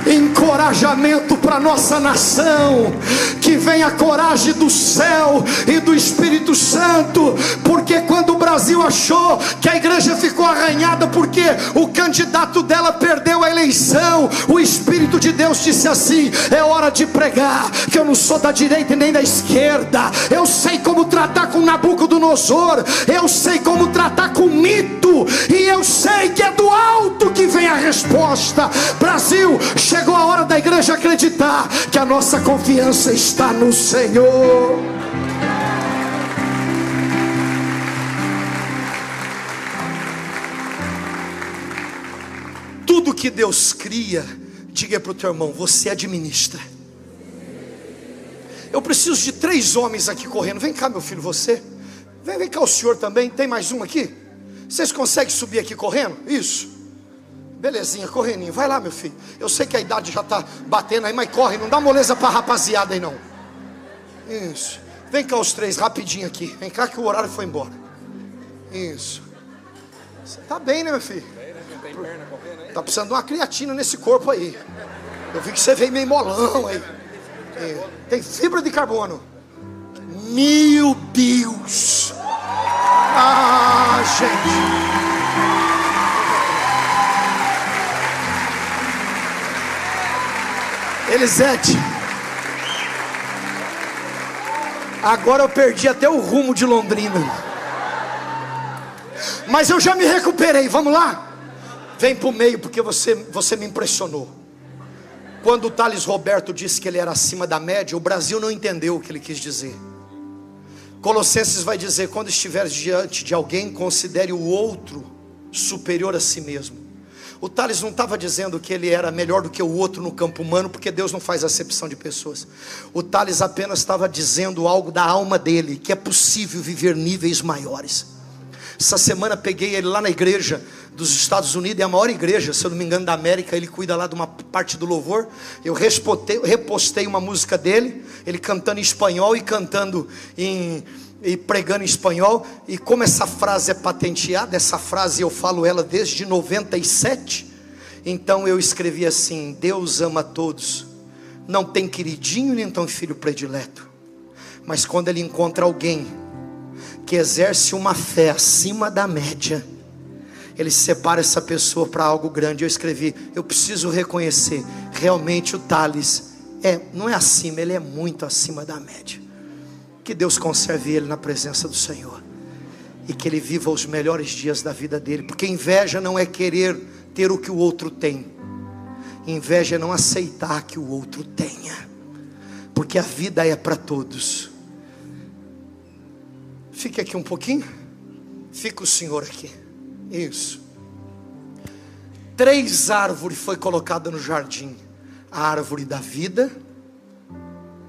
encorajamento para nossa nação, que venha a coragem do céu e do Espírito Santo, porque quando o Brasil achou que a igreja ficou arranhada porque o candidato dela perdeu a eleição, o Espírito de Deus disse assim: é hora de pregar, que eu não sou da direita nem da esquerda, eu sei como tratar com Nabucodonosor, eu sei como tratar com mito, e eu sei que é do alto que vem a resposta. Brasil, chegou a hora da igreja acreditar que a nossa confiança está no Senhor. Tudo que Deus cria, diga para o teu irmão: você administra. Eu preciso de três homens aqui correndo. Vem cá, meu filho, você. Vem, vem cá, o senhor também. Tem mais um aqui? Vocês conseguem subir aqui correndo? Isso. Belezinha, correninho. Vai lá, meu filho. Eu sei que a idade já está batendo aí, mas corre. Não dá moleza para rapaziada aí, não. Isso. Vem cá os três, rapidinho aqui. Vem cá que o horário foi embora. Isso. Você tá bem, né, meu filho? Tá precisando de uma creatina nesse corpo aí. Eu vi que você veio meio molão aí. É. Tem fibra de carbono. Meu Deus. Ah, gente. Elisete. Agora eu perdi até o rumo de Londrina. Mas eu já me recuperei. Vamos lá? Vem para o meio porque você, você me impressionou. Quando o Thales Roberto disse que ele era acima da média, o Brasil não entendeu o que ele quis dizer. Colossenses vai dizer: quando estiver diante de alguém, considere o outro superior a si mesmo. O Thales não estava dizendo que ele era melhor do que o outro no campo humano, porque Deus não faz acepção de pessoas. O Thales apenas estava dizendo algo da alma dele, que é possível viver níveis maiores. Essa semana peguei ele lá na igreja dos Estados Unidos, é a maior igreja, se eu não me engano, da América. Ele cuida lá de uma parte do louvor. Eu repostei uma música dele, ele cantando em espanhol e cantando em e pregando em espanhol, e como essa frase é patenteada, essa frase eu falo ela desde 97, então eu escrevi assim: Deus ama todos, não tem queridinho nem tem filho predileto, mas quando ele encontra alguém que exerce uma fé acima da média, ele separa essa pessoa para algo grande. Eu escrevi: eu preciso reconhecer, realmente o Thales é, não é acima, ele é muito acima da média. Que Deus conserve ele na presença do Senhor. E que ele viva os melhores dias da vida dele. Porque inveja não é querer ter o que o outro tem. Inveja é não aceitar que o outro tenha. Porque a vida é para todos. Fique aqui um pouquinho. Fica o Senhor aqui. Isso. Três árvores foi colocada no jardim. A árvore da vida.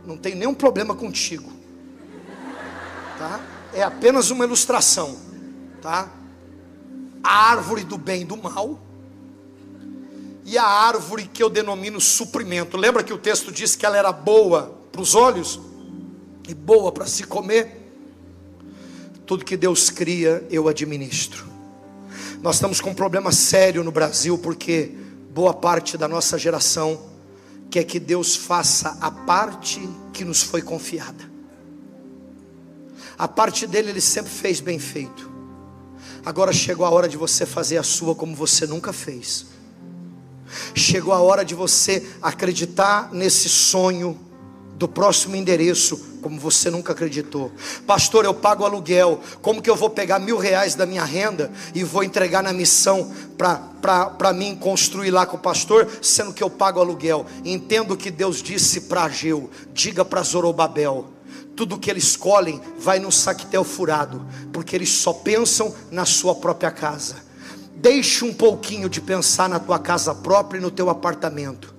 Não tem nenhum problema contigo tá? É apenas uma ilustração, tá? A árvore do bem e do mal e a árvore que eu denomino suprimento. Lembra que o texto diz que ela era boa para os olhos e boa para se comer? Tudo que Deus cria, eu administro. Nós estamos com um problema sério no Brasil porque boa parte da nossa geração quer que Deus faça a parte que nos foi confiada. A parte dele ele sempre fez bem feito. Agora chegou a hora de você fazer a sua como você nunca fez. Chegou a hora de você acreditar nesse sonho do próximo endereço, como você nunca acreditou. Pastor, eu pago aluguel. Como que eu vou pegar mil reais da minha renda e vou entregar na missão para mim construir lá com o pastor, sendo que eu pago aluguel? Entendo o que Deus disse para Ageu. Diga para Zorobabel tudo que eles escolhem vai no saquetel furado, porque eles só pensam na sua própria casa. Deixe um pouquinho de pensar na tua casa própria e no teu apartamento.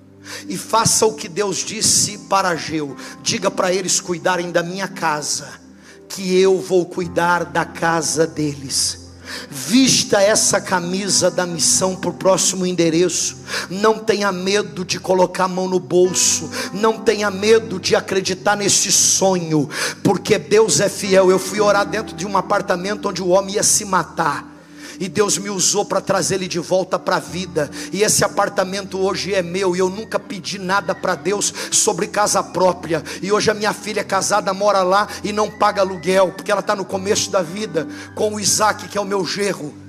E faça o que Deus disse para Ageu. Diga para eles cuidarem da minha casa, que eu vou cuidar da casa deles. Vista essa camisa da missão para o próximo endereço. Não tenha medo de colocar a mão no bolso. Não tenha medo de acreditar nesse sonho, porque Deus é fiel. Eu fui orar dentro de um apartamento onde o homem ia se matar e Deus me usou para trazer ele de volta para a vida. E esse apartamento hoje é meu e eu nunca pedi nada para Deus sobre casa própria. E hoje a minha filha é casada mora lá e não paga aluguel, porque ela está no começo da vida com o Isaac, que é o meu gerro.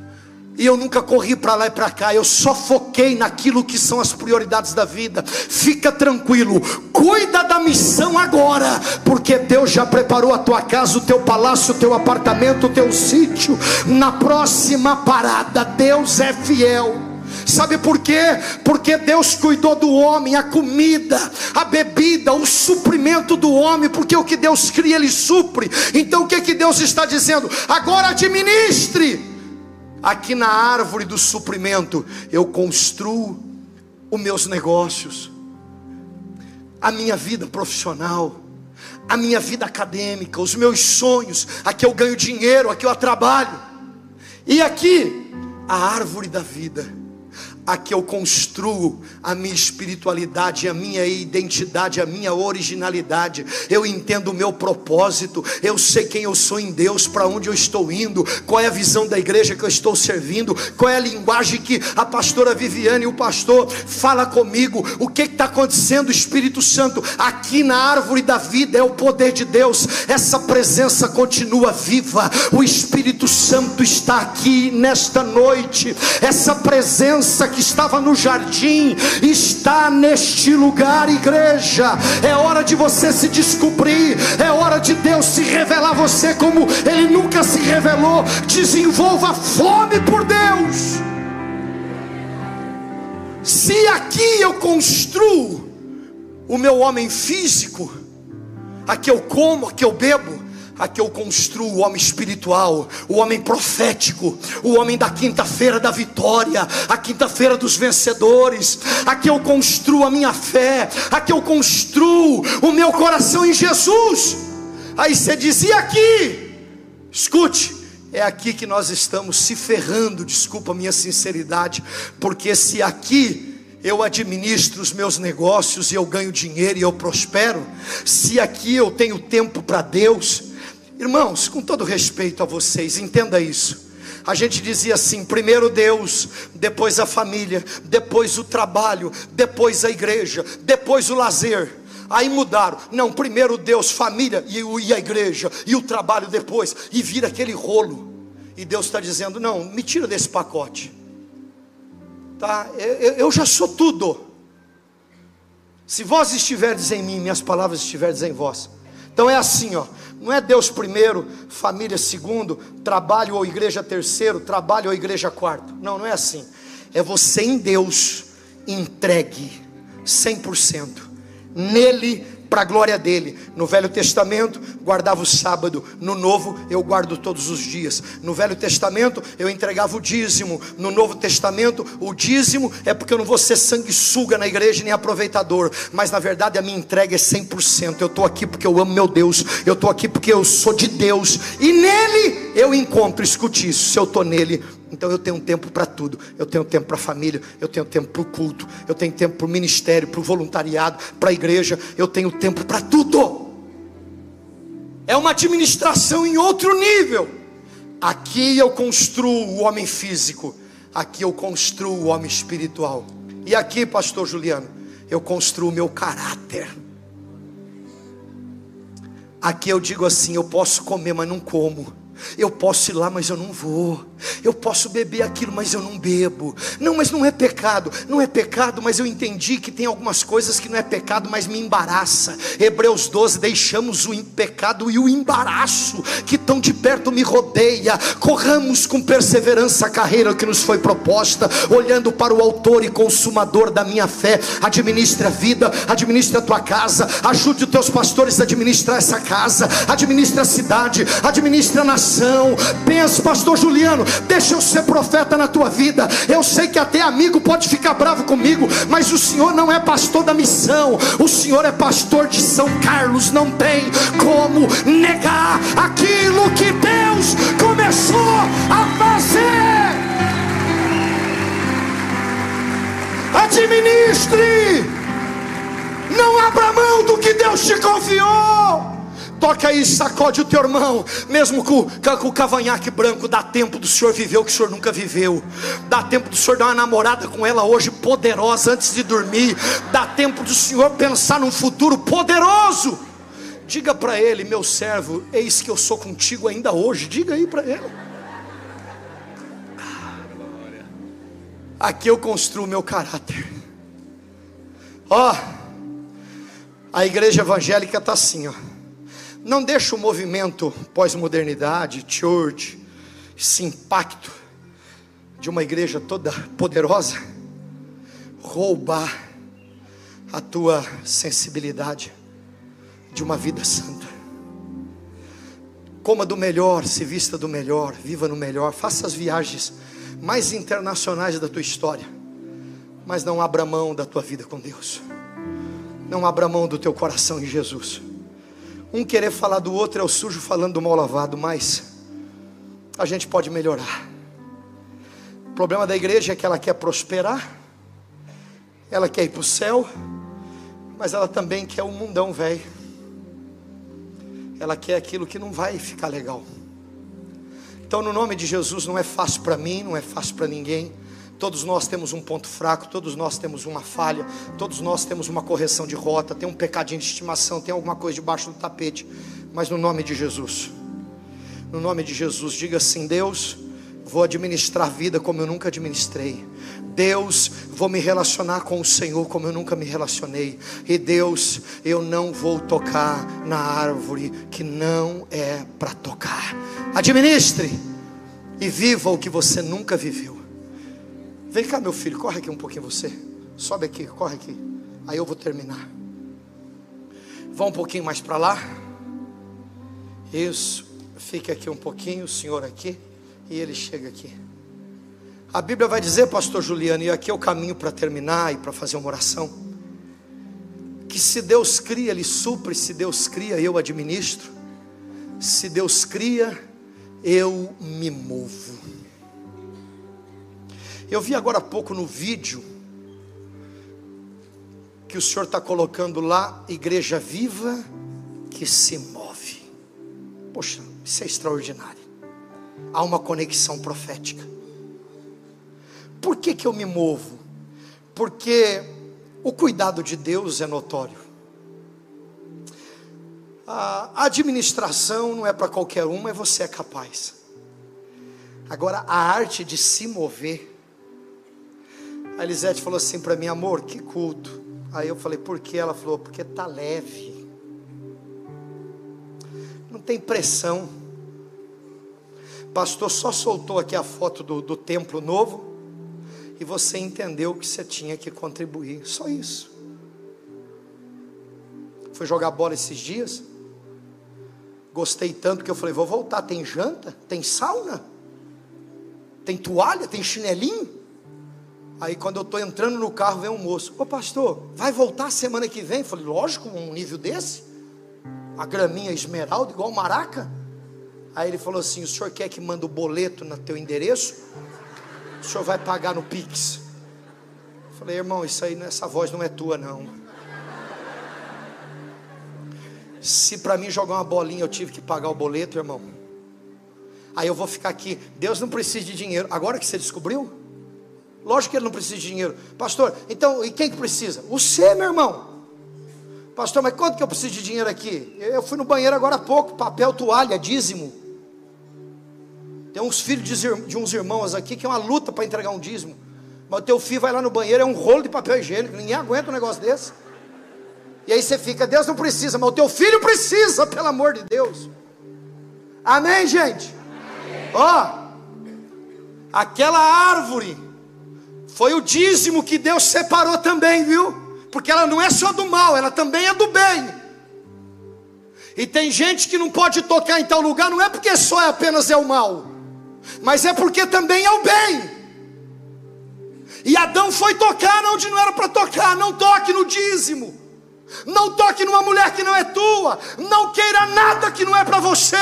E eu nunca corri para lá e para cá, eu só foquei naquilo que são as prioridades da vida. Fica tranquilo, cuida da missão agora, porque Deus já preparou a tua casa, o teu palácio, o teu apartamento, o teu sítio. Na próxima parada, Deus é fiel. Sabe por quê? Porque Deus cuidou do homem, a comida, a bebida, o suprimento do homem, porque o que Deus cria, Ele supre. Então o que, que Deus está dizendo? Agora administre aqui na árvore do suprimento, eu construo os meus negócios, a minha vida profissional, a minha vida acadêmica, os meus sonhos. Aqui eu ganho dinheiro, aqui eu trabalho. E aqui, a árvore da vida a que eu construo a minha espiritualidade, a minha identidade, a minha originalidade. Eu entendo o meu propósito, eu sei quem eu sou em Deus, para onde eu estou indo, qual é a visão da igreja que eu estou servindo, qual é a linguagem que a pastora Viviane e o pastor fala comigo, o que está acontecendo, Espírito Santo, aqui na árvore da vida é o poder de Deus, essa presença continua viva, o Espírito Santo está aqui nesta noite, essa presença que estava no jardim está neste lugar, igreja. É hora de você se descobrir, é hora de Deus se revelar a você como Ele nunca se revelou. Desenvolva fome por Deus. Se aqui eu construo o meu homem físico, aqui eu como, aqui eu bebo, Aqui eu construo o homem espiritual, o homem profético, o homem da quinta-feira da vitória, a quinta-feira dos vencedores. Aqui eu construo a minha fé, aqui eu construo o meu coração em Jesus. Aí você dizia aqui, escute, é aqui que nós estamos se ferrando, desculpa a minha sinceridade, porque se aqui eu administro os meus negócios e eu ganho dinheiro e eu prospero, se aqui eu tenho tempo para Deus, Irmãos, com todo respeito a vocês, entenda isso. A gente dizia assim: primeiro Deus, depois a família, depois o trabalho, depois a igreja, depois o lazer. Aí mudaram, não, primeiro Deus, família e a igreja, e o trabalho depois, e vira aquele rolo. E Deus está dizendo: não, me tira desse pacote, tá? Eu, eu já sou tudo. Se vós estiverdes em mim, minhas palavras estiverdes em vós. Então é assim, ó. Não é Deus primeiro, família segundo, trabalho ou igreja terceiro, trabalho ou igreja quarto. Não, não é assim. É você em Deus entregue 100%. Nele para a glória dele. No Velho Testamento, guardava o sábado, no Novo, eu guardo todos os dias. No Velho Testamento, eu entregava o dízimo. No Novo Testamento, o dízimo é porque eu não vou ser sanguessuga na igreja nem aproveitador, mas na verdade a minha entrega é 100%. Eu estou aqui porque eu amo meu Deus, eu estou aqui porque eu sou de Deus, e nele eu encontro, escute isso, se eu estou nele, então eu tenho tempo para tudo. Eu tenho tempo para a família, eu tenho tempo para o culto, eu tenho tempo para o ministério, para o voluntariado, para a igreja, eu tenho tempo para tudo. É uma administração em outro nível. Aqui eu construo o homem físico, aqui eu construo o homem espiritual. E aqui, pastor Juliano, eu construo o meu caráter. Aqui eu digo assim: eu posso comer, mas não como. Eu posso ir lá, mas eu não vou. Eu posso beber aquilo, mas eu não bebo. Não, mas não é pecado. Não é pecado, mas eu entendi que tem algumas coisas que não é pecado, mas me embaraça. Hebreus 12: deixamos o pecado e o embaraço que tão de perto me rodeia. Corramos com perseverança a carreira que nos foi proposta, olhando para o Autor e Consumador da minha fé. Administra a vida, administra a tua casa, ajude os teus pastores a administrar essa casa, administra a cidade, administra a nação. Pensa, pastor Juliano, deixa eu ser profeta na tua vida. Eu sei que até amigo pode ficar bravo comigo, mas o Senhor não é pastor da missão, o Senhor é pastor de São Carlos. Não tem como negar aquilo que Deus começou a fazer. Administre, não abra mão do que Deus te confiou. Toca aí, sacode o teu irmão, mesmo com, com o cavanhaque branco. Dá tempo do senhor viver o que o senhor nunca viveu. Dá tempo do senhor dar uma namorada com ela hoje, poderosa, antes de dormir. Dá tempo do senhor pensar num futuro poderoso. Diga para ele, meu servo, eis que eu sou contigo ainda hoje. Diga aí para ele. Aqui eu construo meu caráter. Ó, oh, a igreja evangélica está assim, ó. Não deixa o movimento pós-modernidade, church, esse impacto de uma igreja toda poderosa roubar a tua sensibilidade de uma vida santa. Coma do melhor, se vista do melhor, viva no melhor, faça as viagens mais internacionais da tua história, mas não abra mão da tua vida com Deus, não abra mão do teu coração em Jesus. Um querer falar do outro é o sujo falando do mal lavado, mas a gente pode melhorar. O problema da igreja é que ela quer prosperar, ela quer ir para o céu, mas ela também quer o um mundão velho. Ela quer aquilo que não vai ficar legal. Então, no nome de Jesus, não é fácil para mim, não é fácil para ninguém. Todos nós temos um ponto fraco, todos nós temos uma falha, todos nós temos uma correção de rota, tem um pecadinho de estimação, tem alguma coisa debaixo do tapete, mas no nome de Jesus, no nome de Jesus, diga assim: Deus, vou administrar vida como eu nunca administrei. Deus, vou me relacionar com o Senhor como eu nunca me relacionei. E Deus, eu não vou tocar na árvore que não é para tocar. Administre e viva o que você nunca viveu. Vem cá, meu filho, corre aqui um pouquinho você. Sobe aqui, corre aqui. Aí eu vou terminar. Vá um pouquinho mais para lá. Isso. Fique aqui um pouquinho, o senhor aqui, e ele chega aqui. A Bíblia vai dizer, pastor Juliano, e aqui é o caminho para terminar e para fazer uma oração, que se Deus cria, Ele supre, se Deus cria, eu administro, se Deus cria, eu me movo. Eu vi agora há pouco no vídeo, que o Senhor está colocando lá, igreja viva que se move. Poxa, isso é extraordinário. Há uma conexão profética. Por que, que eu me movo? Porque o cuidado de Deus é notório. A administração não é para qualquer um, mas você é capaz. Agora, a arte de se mover. A Elisete falou assim para mim, amor, que culto. Aí eu falei, por que? Ela falou, porque tá leve não tem pressão. Pastor só soltou aqui a foto do, do templo novo e você entendeu que você tinha que contribuir, só isso. Foi jogar bola esses dias. Gostei tanto que eu falei: vou voltar. Tem janta? Tem sauna? Tem toalha? Tem chinelinho? Aí quando eu estou entrando no carro, vem um moço: Ô pastor, vai voltar semana que vem? Eu falei: lógico, um nível desse a graminha esmeralda, igual maraca. Aí ele falou assim: O senhor quer que manda o boleto no teu endereço? O senhor vai pagar no Pix. Eu falei, irmão, isso aí, essa voz não é tua, não. Se para mim jogar uma bolinha eu tive que pagar o boleto, irmão. Aí eu vou ficar aqui. Deus não precisa de dinheiro. Agora que você descobriu? Lógico que ele não precisa de dinheiro. Pastor, então, e quem que precisa? Você, meu irmão. Pastor, mas quanto que eu preciso de dinheiro aqui? Eu fui no banheiro agora há pouco, papel, toalha, dízimo. Tem uns filhos de uns irmãos aqui que é uma luta para entregar um dízimo. Mas o teu filho vai lá no banheiro, é um rolo de papel higiênico, ninguém aguenta um negócio desse. E aí você fica, Deus não precisa, mas o teu filho precisa, pelo amor de Deus. Amém, gente? Ó, oh, aquela árvore foi o dízimo que Deus separou também, viu? porque ela não é só do mal, ela também é do bem. E tem gente que não pode tocar em tal lugar, não é porque só é apenas é o mal, mas é porque também é o bem. E Adão foi tocar onde não era para tocar, não toque no dízimo, não toque numa mulher que não é tua, não queira nada que não é para você.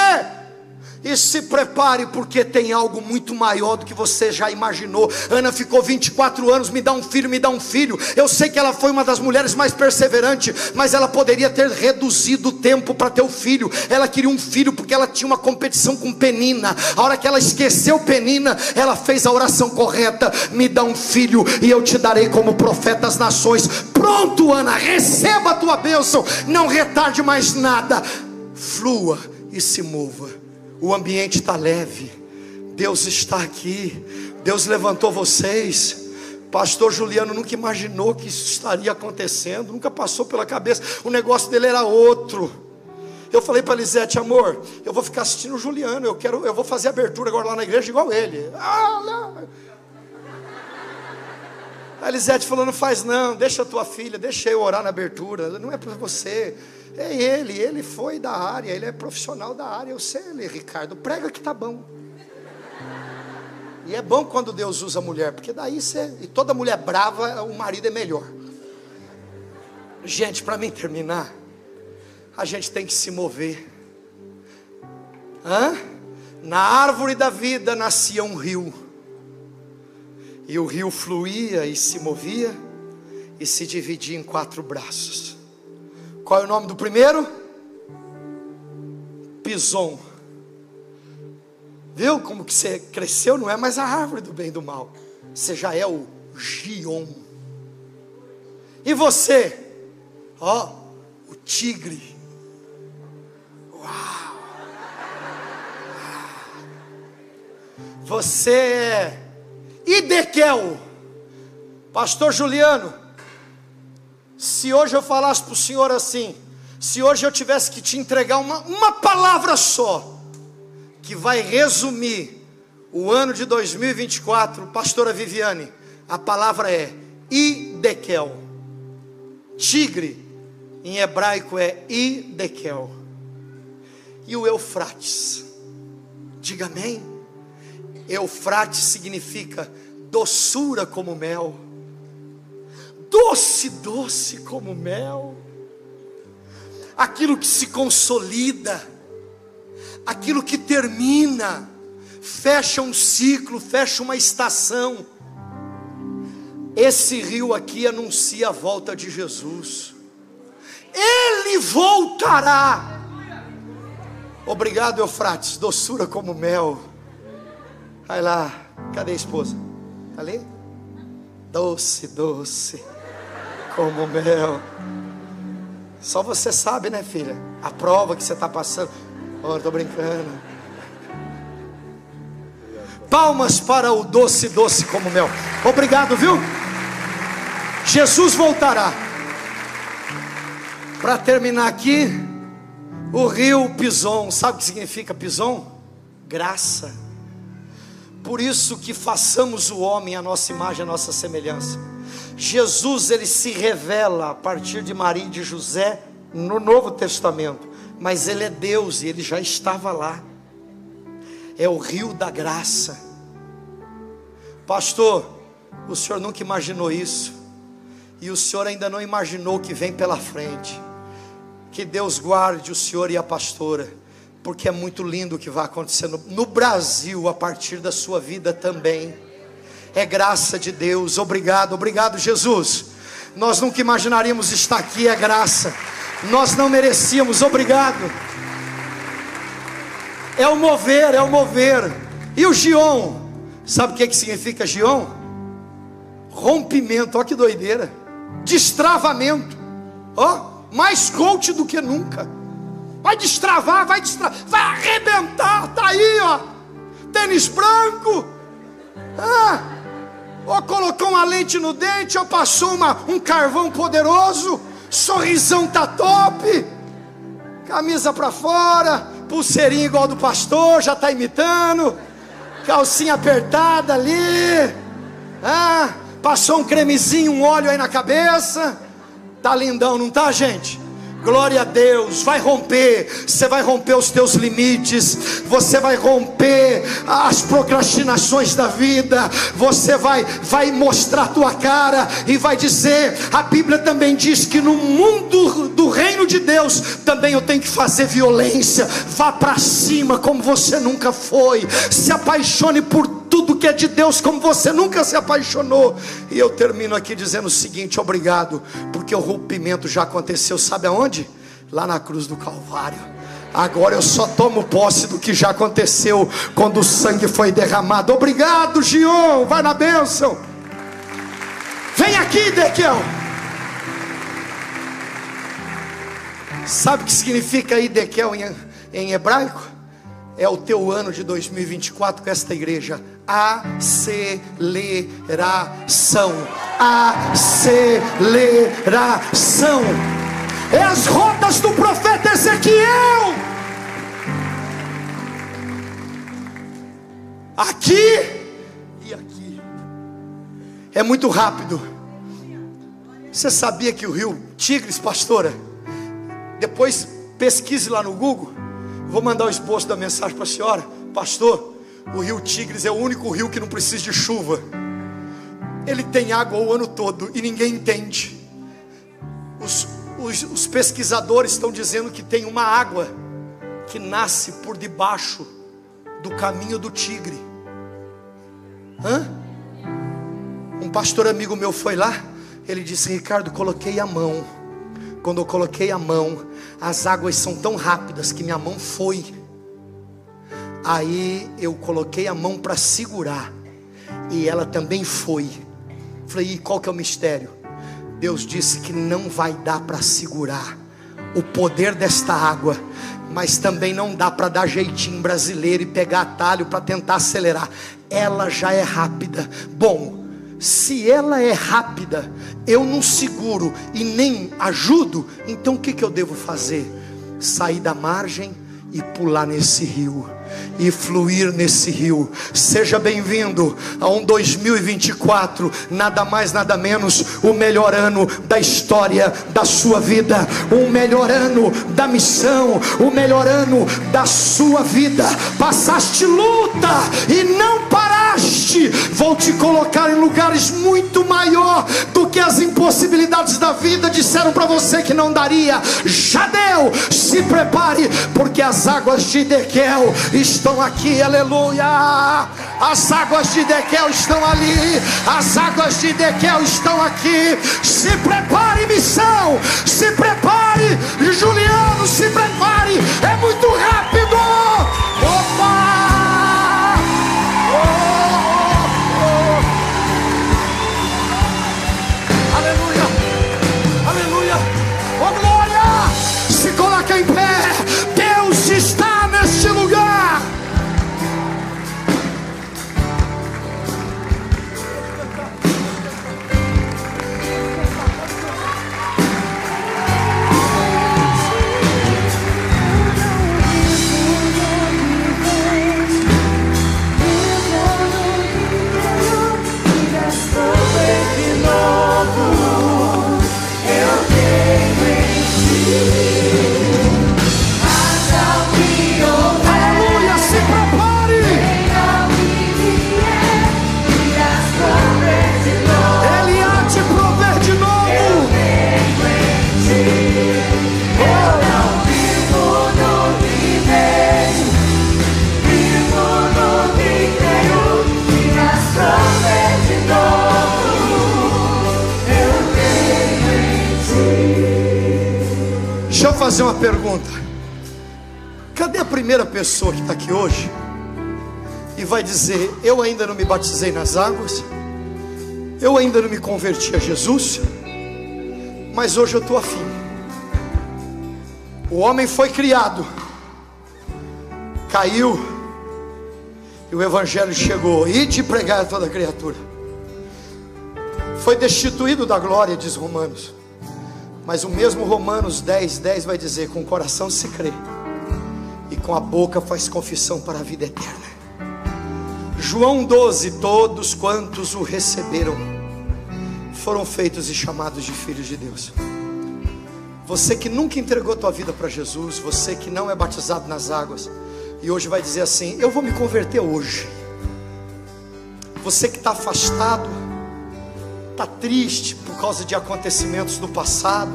E se prepare, porque tem algo muito maior do que você já imaginou. Ana ficou 24 anos, me dá um filho, me dá um filho. Eu sei que ela foi uma das mulheres mais perseverantes, mas ela poderia ter reduzido o tempo para ter o filho. Ela queria um filho porque ela tinha uma competição com Penina. A hora que ela esqueceu Penina, ela fez a oração correta: me dá um filho e eu te darei como profeta das nações. Pronto, Ana, receba a tua bênção. Não retarde mais nada. Flua e se mova o ambiente está leve, Deus está aqui, Deus levantou vocês. Pastor Juliano nunca imaginou que isso estaria acontecendo, nunca passou pela cabeça, o negócio dele era outro. Eu falei para Lisete, amor, eu vou ficar assistindo o Juliano, eu quero, eu vou fazer abertura agora lá na igreja igual ele. Ah, não. A Lisete falou: não faz não, deixa a tua filha, deixa eu orar na abertura, não é para você. É ele, ele foi da área, ele é profissional da área. Eu sei ele, Ricardo, prega que tá bom. E é bom quando Deus usa a mulher, porque daí você. E toda mulher brava, o marido é melhor. Gente, para mim terminar, a gente tem que se mover. Hã? Na árvore da vida nascia um rio. E o rio fluía e se movia e se dividia em quatro braços. Qual é o nome do primeiro? Pison. Viu como que você cresceu? Não é mais a árvore do bem e do mal. Você já é o Gion. E você? Ó, o tigre. Uau. Você é Idequel. Pastor Juliano, se hoje eu falasse para o Senhor assim, se hoje eu tivesse que te entregar uma, uma palavra só, que vai resumir o ano de 2024, pastora Viviane, a palavra é Idekel. Tigre, em hebraico é Idekel. e o Eufrates. Diga amém. Eufrates significa doçura como mel, doce, doce como mel, aquilo que se consolida, aquilo que termina, fecha um ciclo, fecha uma estação. Esse rio aqui anuncia a volta de Jesus. Ele voltará. Obrigado, Eufrates, doçura como mel. Vai lá, cadê a esposa? Tá ali? Doce, doce, como mel. Só você sabe, né, filha? A prova que você está passando. Oh, tô brincando. Palmas para o doce, doce como mel. Obrigado, viu? Jesus voltará. Para terminar aqui, o rio Pison, sabe o que significa Pison? Graça. Por isso que façamos o homem a nossa imagem, a nossa semelhança. Jesus ele se revela a partir de Maria e de José no Novo Testamento, mas ele é Deus e ele já estava lá. É o rio da graça. Pastor, o senhor nunca imaginou isso. E o senhor ainda não imaginou o que vem pela frente. Que Deus guarde o senhor e a pastora, porque é muito lindo o que vai acontecer no, no Brasil a partir da sua vida também. É graça de Deus. Obrigado, obrigado, Jesus. Nós nunca imaginaríamos estar aqui, é graça. Nós não merecíamos, obrigado. É o mover, é o mover. E o Gion? Sabe o que, é que significa Gion? Rompimento, olha que doideira. Destravamento. Ó, mais coach do que nunca. Vai destravar, vai destravar, vai arrebentar. Tá aí, ó. Tênis branco. Ah, ou colocou uma lente no dente, ou passou uma, um carvão poderoso. Sorrisão tá top. Camisa para fora, pulseirinha igual do pastor, já tá imitando. Calcinha apertada ali. Ah, passou um cremezinho, um óleo aí na cabeça. Tá lindão, não tá, gente? Glória a Deus, vai romper, você vai romper os teus limites, você vai romper as procrastinações da vida, você vai vai mostrar tua cara e vai dizer, a Bíblia também diz que no mundo do reino de Deus também eu tenho que fazer violência. Vá para cima como você nunca foi. Se apaixone por tudo que é de Deus como você nunca se apaixonou. E eu termino aqui dizendo o seguinte: obrigado, porque o rompimento já aconteceu, sabe aonde? Lá na cruz do Calvário. Agora eu só tomo posse do que já aconteceu quando o sangue foi derramado. Obrigado, Gion. Vai na bênção. Vem aqui, Dequel. Sabe o que significa Idekel em, em hebraico? É o teu ano de 2024 com esta igreja aceleração, aceleração. É as rodas do profeta Ezequiel. Aqui e aqui. É muito rápido. Você sabia que o rio Tigres, pastora? Depois pesquise lá no Google. Vou mandar o esboço da mensagem para a senhora, pastor. O rio Tigres é o único rio que não precisa de chuva. Ele tem água o ano todo e ninguém entende. Os, os, os pesquisadores estão dizendo que tem uma água que nasce por debaixo do caminho do Tigre. Hã? Um pastor amigo meu foi lá. Ele disse: Ricardo, coloquei a mão. Quando eu coloquei a mão, as águas são tão rápidas que minha mão foi Aí eu coloquei a mão para segurar e ela também foi. Falei, e qual que é o mistério? Deus disse que não vai dar para segurar o poder desta água, mas também não dá para dar jeitinho brasileiro e pegar atalho para tentar acelerar. Ela já é rápida. Bom, se ela é rápida, eu não seguro e nem ajudo, então o que, que eu devo fazer? Sair da margem e pular nesse rio e fluir nesse rio. Seja bem-vindo a um 2024, nada mais, nada menos, o melhor ano da história da sua vida, o melhor ano da missão, o melhor ano da sua vida. Passaste luta e não paraste. Vou te colocar em lugares muito maior do que as impossibilidades da vida disseram para você que não daria. Já deu. Se prepare, porque as águas de Dequel estão aqui, aleluia. As águas de Dequel estão ali, as águas de Dequel estão aqui. Se prepare, missão, se prepare, Juliano, se prepare, é muito rápido. Opa! Pergunta. Cadê a primeira pessoa que está aqui hoje e vai dizer: Eu ainda não me batizei nas águas, eu ainda não me converti a Jesus, mas hoje eu estou afim. O homem foi criado, caiu, e o Evangelho chegou, e de pregar a toda criatura. Foi destituído da glória, diz Romanos. Mas o mesmo Romanos 10, 10 vai dizer: com o coração se crê, e com a boca faz confissão para a vida eterna. João 12: todos quantos o receberam foram feitos e chamados de filhos de Deus. Você que nunca entregou tua vida para Jesus, você que não é batizado nas águas, e hoje vai dizer assim: Eu vou me converter hoje. Você que está afastado, está triste por causa de acontecimentos do passado,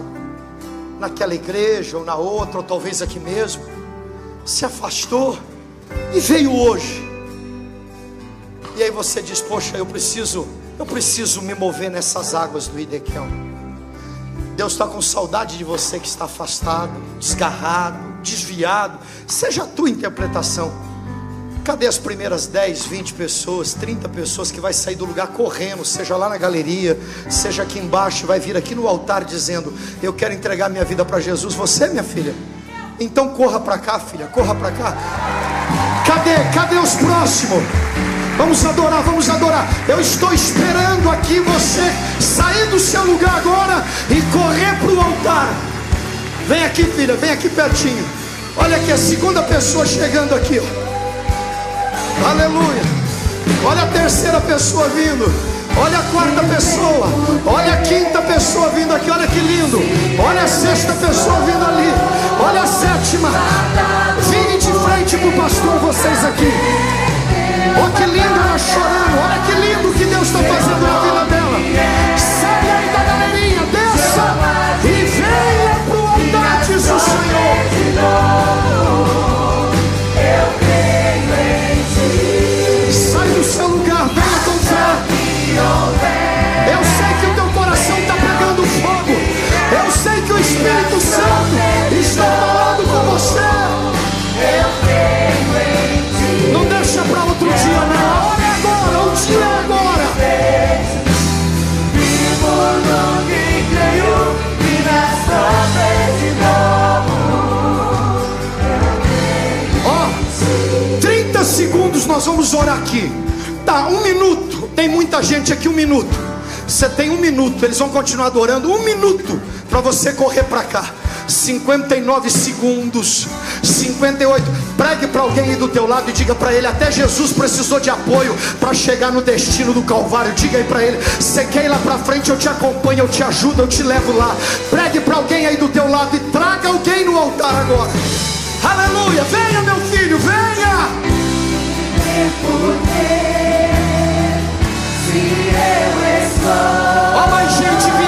naquela igreja ou na outra, ou talvez aqui mesmo, se afastou e veio hoje. E aí você diz: Poxa, eu preciso, eu preciso me mover nessas águas do Idequel. Deus está com saudade de você que está afastado, desgarrado, desviado, seja a tua interpretação. Cadê as primeiras 10, 20 pessoas, 30 pessoas que vai sair do lugar correndo, seja lá na galeria, seja aqui embaixo, vai vir aqui no altar dizendo: "Eu quero entregar minha vida para Jesus". Você, minha filha? Então corra para cá, filha, corra para cá. Cadê? Cadê os próximos? Vamos adorar, vamos adorar. Eu estou esperando aqui você sair do seu lugar agora e correr para o altar. Vem aqui, filha, vem aqui pertinho. Olha aqui a segunda pessoa chegando aqui, ó. Aleluia. Olha a terceira pessoa vindo. Olha a quarta pessoa. Olha a quinta pessoa vindo aqui. Olha que lindo. Olha a sexta pessoa vindo ali. Olha a sétima. Vire de frente para o pastor, vocês aqui. Olha que lindo ela chorando. Olha que lindo que Deus está fazendo na vida dela. Sai aí da galerinha. Desça e nós vamos orar aqui. Tá, um minuto. Tem muita gente aqui, um minuto. Você tem um minuto, eles vão continuar adorando. Um minuto para você correr para cá. 59 segundos. 58. Pregue para alguém aí do teu lado e diga para ele: até Jesus precisou de apoio para chegar no destino do Calvário. Diga aí para ele: você quer ir lá para frente? Eu te acompanho, eu te ajudo, eu te levo lá. Pregue para alguém aí do teu lado e traga alguém no altar agora. Aleluia! Venha, meu filho, venha! Ó, oh, mais gente vindo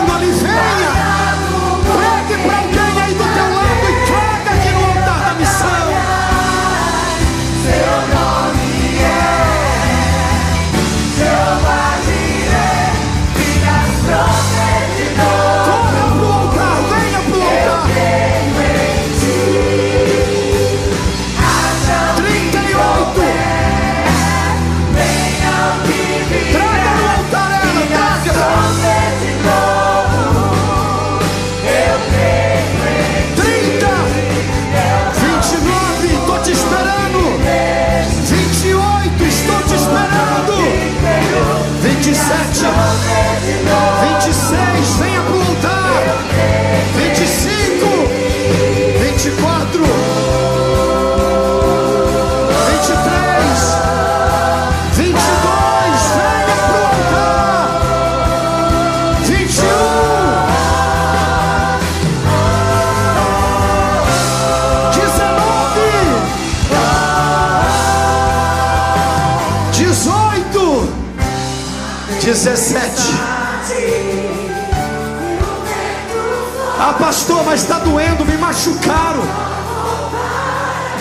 está doendo, me machucaram.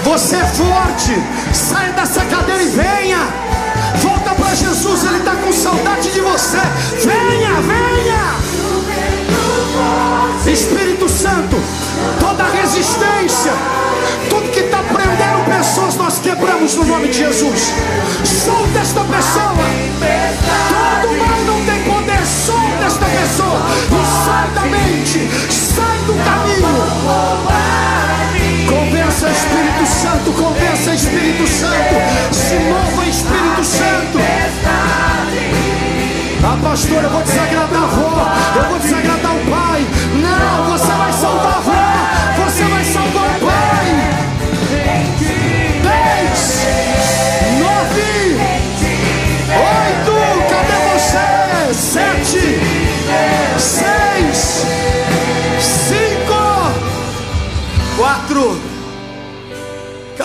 Você é forte, saia dessa cadeira e venha. Volta para Jesus, Ele está com saudade de você. Venha, venha. Espírito Santo, toda resistência, tudo que está prendendo pessoas, nós quebramos no nome de Jesus. Solta esta pessoa. Todo mal não tem poder. Solta esta pessoa. E sai da mente, sai do caminho. Convença Espírito Santo, convença Espírito Santo. Se mova Espírito Santo. Ah, pastor, eu vou desagradar a avó, eu vou desagradar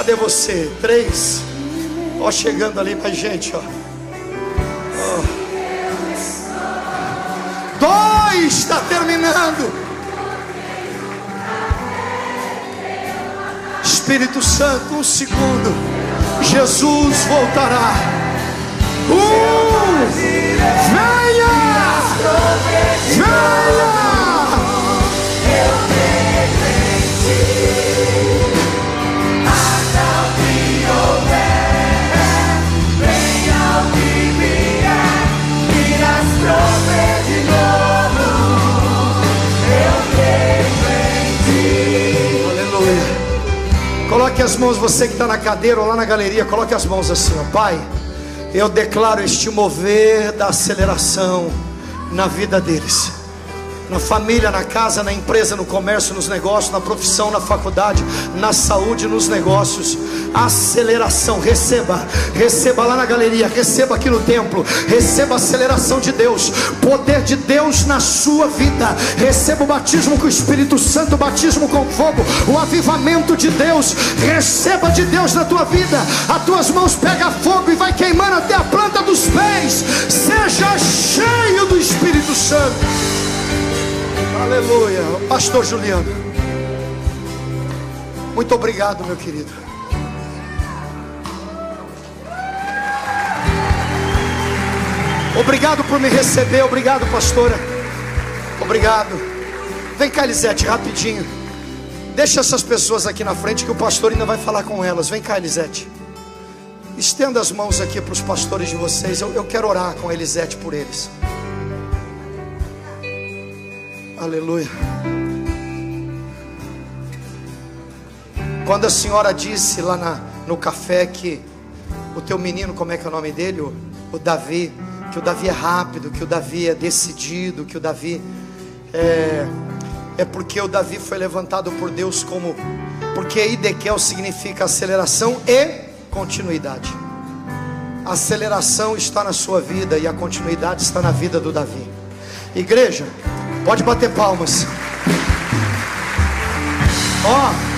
Cadê você? Três. Ó, chegando ali mais gente, ó. Dois está terminando. Espírito Santo, um segundo. Jesus voltará. Um, venha, venha. As mãos, você que está na cadeira ou lá na galeria, coloque as mãos assim, ó. Pai, eu declaro este mover da aceleração na vida deles. Na família, na casa, na empresa, no comércio, nos negócios, na profissão, na faculdade, na saúde, nos negócios. Aceleração, receba, receba lá na galeria, receba aqui no templo, receba a aceleração de Deus, poder de Deus na sua vida. Receba o batismo com o Espírito Santo, o batismo com fogo, o avivamento de Deus. Receba de Deus na tua vida. As tuas mãos pega fogo e vai queimando até a planta dos pés. Seja cheio do Espírito Santo. Aleluia. Pastor Juliano. Muito obrigado, meu querido. Obrigado por me receber, obrigado, pastora. Obrigado. Vem cá, Elisete, rapidinho. Deixa essas pessoas aqui na frente que o pastor ainda vai falar com elas. Vem cá, Elisete. Estenda as mãos aqui para os pastores de vocês. Eu, eu quero orar com a Elisete por eles. Aleluia. Quando a senhora disse lá na, no café que o teu menino, como é que é o nome dele? O, o Davi, que o Davi é rápido, que o Davi é decidido, que o Davi é, é porque o Davi foi levantado por Deus como. Porque Idekel significa aceleração e continuidade. A aceleração está na sua vida e a continuidade está na vida do Davi. Igreja, pode bater palmas. Ó.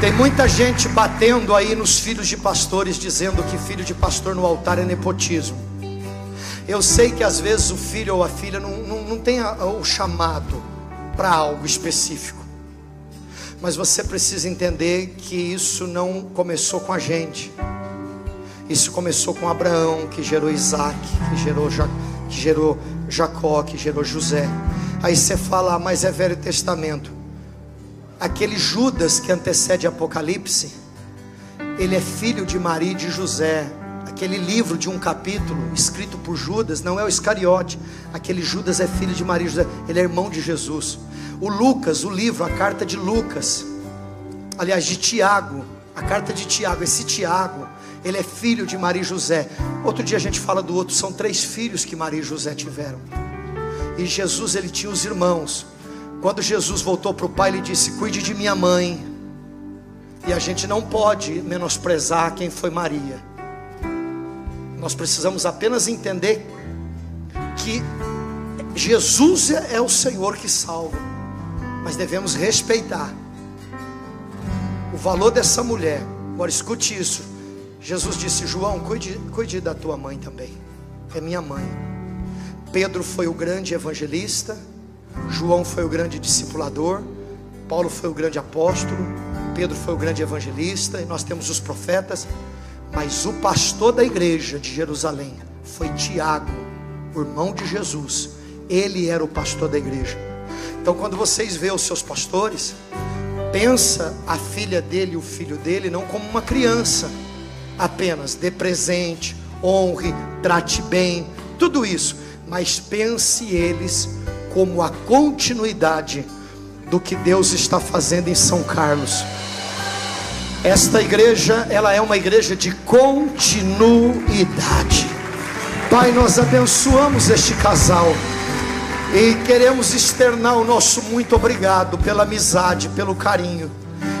Tem muita gente batendo aí nos filhos de pastores, dizendo que filho de pastor no altar é nepotismo. Eu sei que às vezes o filho ou a filha não, não, não tem o chamado para algo específico, mas você precisa entender que isso não começou com a gente, isso começou com Abraão, que gerou Isaac, que gerou, Ja- que gerou Jacó, que gerou José. Aí você fala, ah, mas é Velho Testamento. Aquele Judas que antecede Apocalipse, ele é filho de Maria e de José. Aquele livro de um capítulo escrito por Judas não é o Iscariote. Aquele Judas é filho de Maria e José. Ele é irmão de Jesus. O Lucas, o livro, a carta de Lucas, aliás, de Tiago, a carta de Tiago, esse Tiago, ele é filho de Maria e José. Outro dia a gente fala do outro, são três filhos que Maria e José tiveram. E Jesus, ele tinha os irmãos. Quando Jesus voltou para o pai, ele disse: Cuide de minha mãe. E a gente não pode menosprezar quem foi Maria. Nós precisamos apenas entender que Jesus é é o Senhor que salva, mas devemos respeitar o valor dessa mulher. Agora escute isso. Jesus disse: João, cuide, cuide da tua mãe também. É minha mãe. Pedro foi o grande evangelista, João foi o grande discipulador, Paulo foi o grande apóstolo, Pedro foi o grande evangelista, e nós temos os profetas, mas o pastor da igreja de Jerusalém foi Tiago, o irmão de Jesus. Ele era o pastor da igreja. Então, quando vocês veem os seus pastores, pensa a filha dele e o filho dele não como uma criança, apenas dê presente, honre, trate bem, tudo isso, mas pense eles como a continuidade do que Deus está fazendo em São Carlos. Esta igreja, ela é uma igreja de continuidade. Pai, nós abençoamos este casal e queremos externar o nosso muito obrigado pela amizade, pelo carinho.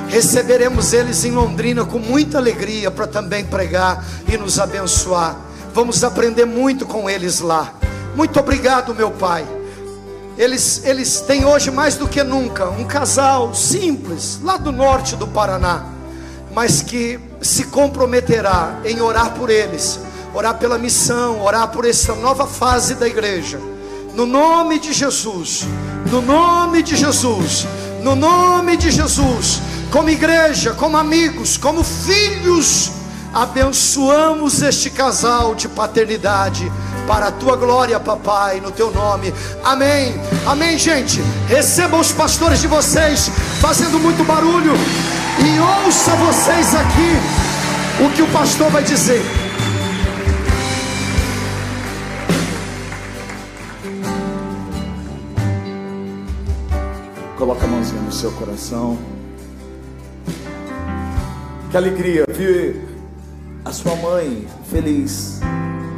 Receberemos eles em Londrina com muita alegria para também pregar e nos abençoar. Vamos aprender muito com eles lá. Muito obrigado, meu Pai. Eles, eles têm hoje mais do que nunca um casal simples, lá do norte do Paraná, mas que se comprometerá em orar por eles, orar pela missão, orar por essa nova fase da igreja. No nome de Jesus, no nome de Jesus, no nome de Jesus, como igreja, como amigos, como filhos, abençoamos este casal de paternidade para a tua glória, papai, no teu nome. Amém. Amém, gente. Recebam os pastores de vocês fazendo muito barulho e ouça vocês aqui o que o pastor vai dizer. Coloca a mãozinha no seu coração. Que alegria ver a sua mãe feliz,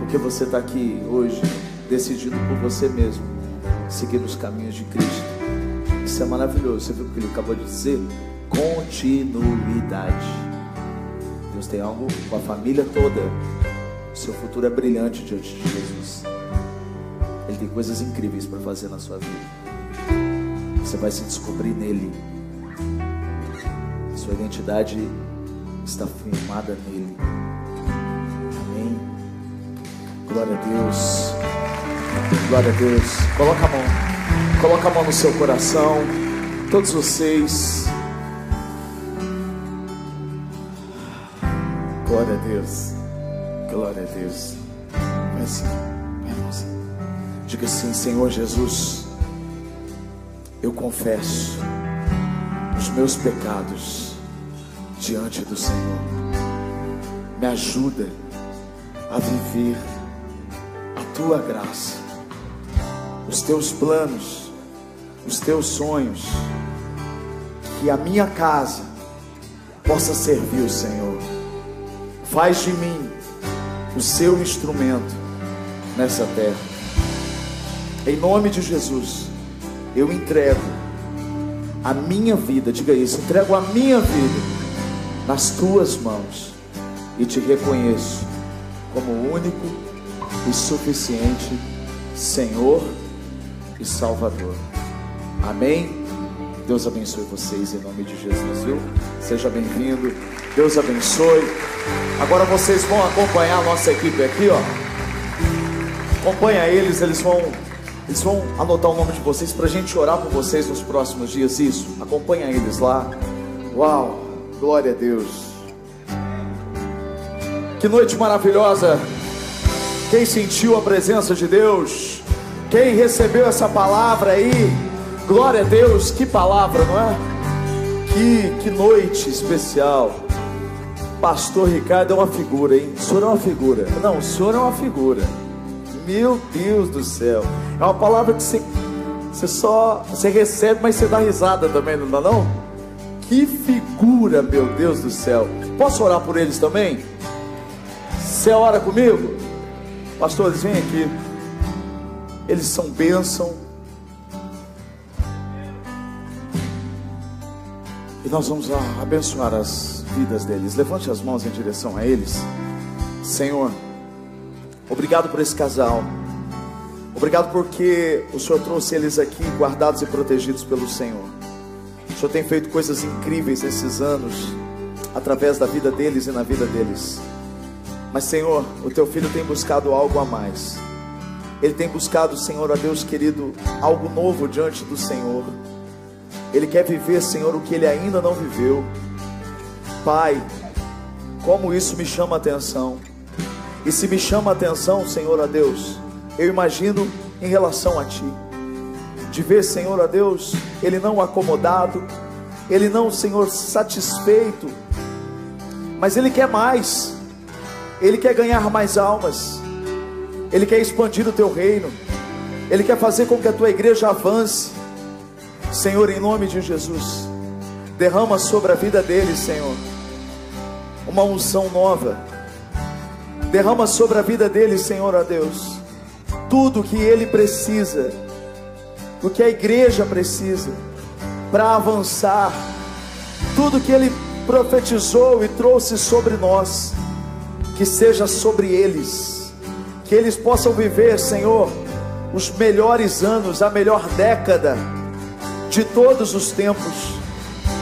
porque você está aqui hoje, decidido por você mesmo, seguir os caminhos de Cristo. Isso é maravilhoso. Você viu o que ele acabou de dizer? Continuidade. Deus tem algo com a família toda. O seu futuro é brilhante diante de Jesus. Ele tem coisas incríveis para fazer na sua vida. Você vai se descobrir nele. Sua identidade está firmada nele. Amém. Glória a Deus. Glória a Deus. Coloca a mão. Coloca a mão no seu coração. Todos vocês. Glória a Deus. Glória a Deus. Vai assim. Vai, irmãozinho. Diga assim, Senhor Jesus eu confesso os meus pecados diante do Senhor. Me ajuda a viver a tua graça, os teus planos, os teus sonhos, que a minha casa possa servir o Senhor. Faz de mim o seu instrumento nessa terra. Em nome de Jesus eu entrego a minha vida, diga isso, entrego a minha vida nas tuas mãos e te reconheço como único e suficiente Senhor e Salvador. Amém? Deus abençoe vocês em nome de Jesus, viu? Seja bem-vindo. Deus abençoe. Agora vocês vão acompanhar a nossa equipe aqui, ó. Acompanha eles, eles vão eles vão anotar o nome de vocês para a gente orar por vocês nos próximos dias. Isso, acompanha eles lá. Uau, glória a Deus. Que noite maravilhosa. Quem sentiu a presença de Deus? Quem recebeu essa palavra aí? Glória a Deus, que palavra, não é? Que, que noite especial. Pastor Ricardo é uma figura, hein? O senhor é uma figura. Não, o senhor é uma figura. Meu Deus do céu. É uma palavra que você, você só você recebe, mas você dá risada também, não dá não? Que figura, meu Deus do céu. Posso orar por eles também? Você ora comigo? Pastores, vem aqui. Eles são bênção. E nós vamos abençoar as vidas deles. Levante as mãos em direção a eles. Senhor, obrigado por esse casal. Obrigado porque o Senhor trouxe eles aqui guardados e protegidos pelo Senhor. Senhor tem feito coisas incríveis esses anos através da vida deles e na vida deles. Mas, Senhor, o teu filho tem buscado algo a mais. Ele tem buscado, Senhor, a Deus querido, algo novo diante do Senhor. Ele quer viver, Senhor, o que ele ainda não viveu. Pai, como isso me chama atenção. E se me chama atenção, Senhor, a Deus, eu imagino em relação a Ti. De ver, Senhor, a Deus, Ele não acomodado, Ele não, Senhor, satisfeito, mas Ele quer mais. Ele quer ganhar mais almas. Ele quer expandir o teu reino. Ele quer fazer com que a tua igreja avance. Senhor, em nome de Jesus, derrama sobre a vida dele, Senhor, uma unção nova. Derrama sobre a vida dele, Senhor, a Deus, tudo que ele precisa, o que a igreja precisa para avançar, tudo que ele profetizou e trouxe sobre nós que seja sobre eles, que eles possam viver, Senhor, os melhores anos, a melhor década de todos os tempos,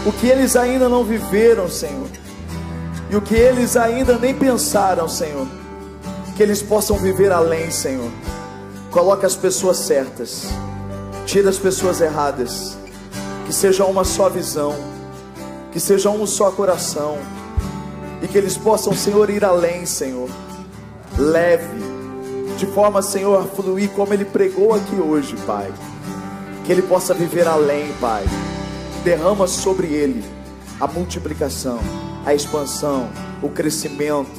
o que eles ainda não viveram, Senhor, e o que eles ainda nem pensaram, Senhor, que eles possam viver além, Senhor. Coloque as pessoas certas, tira as pessoas erradas, que seja uma só visão, que seja um só coração e que eles possam, Senhor, ir além, Senhor, leve, de forma, Senhor, a fluir como Ele pregou aqui hoje, Pai. Que Ele possa viver além, Pai. Derrama sobre Ele a multiplicação, a expansão, o crescimento,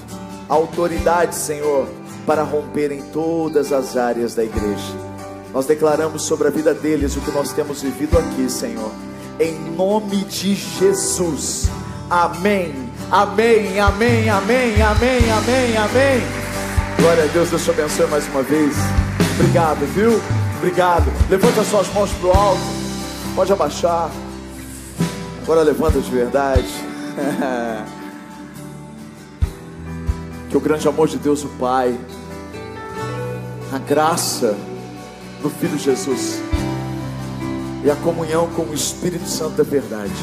a autoridade, Senhor, para romper em todas as áreas da igreja. Nós declaramos sobre a vida deles o que nós temos vivido aqui, Senhor. Em nome de Jesus. Amém. Amém, amém, amém, amém, amém, amém. Glória a Deus, Deus te abençoe mais uma vez. Obrigado, viu? Obrigado. Levanta suas mãos para o alto. Pode abaixar. Agora levanta de verdade. que o grande amor de Deus, o Pai, a graça do Filho Jesus e a comunhão com o Espírito Santo da verdade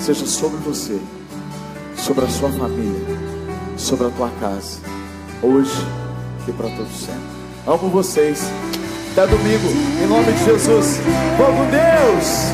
seja sobre você, sobre a sua família, sobre a tua casa, hoje e para todos sempre. Amo vocês. Até domingo, em nome de Jesus. Vamos, Deus!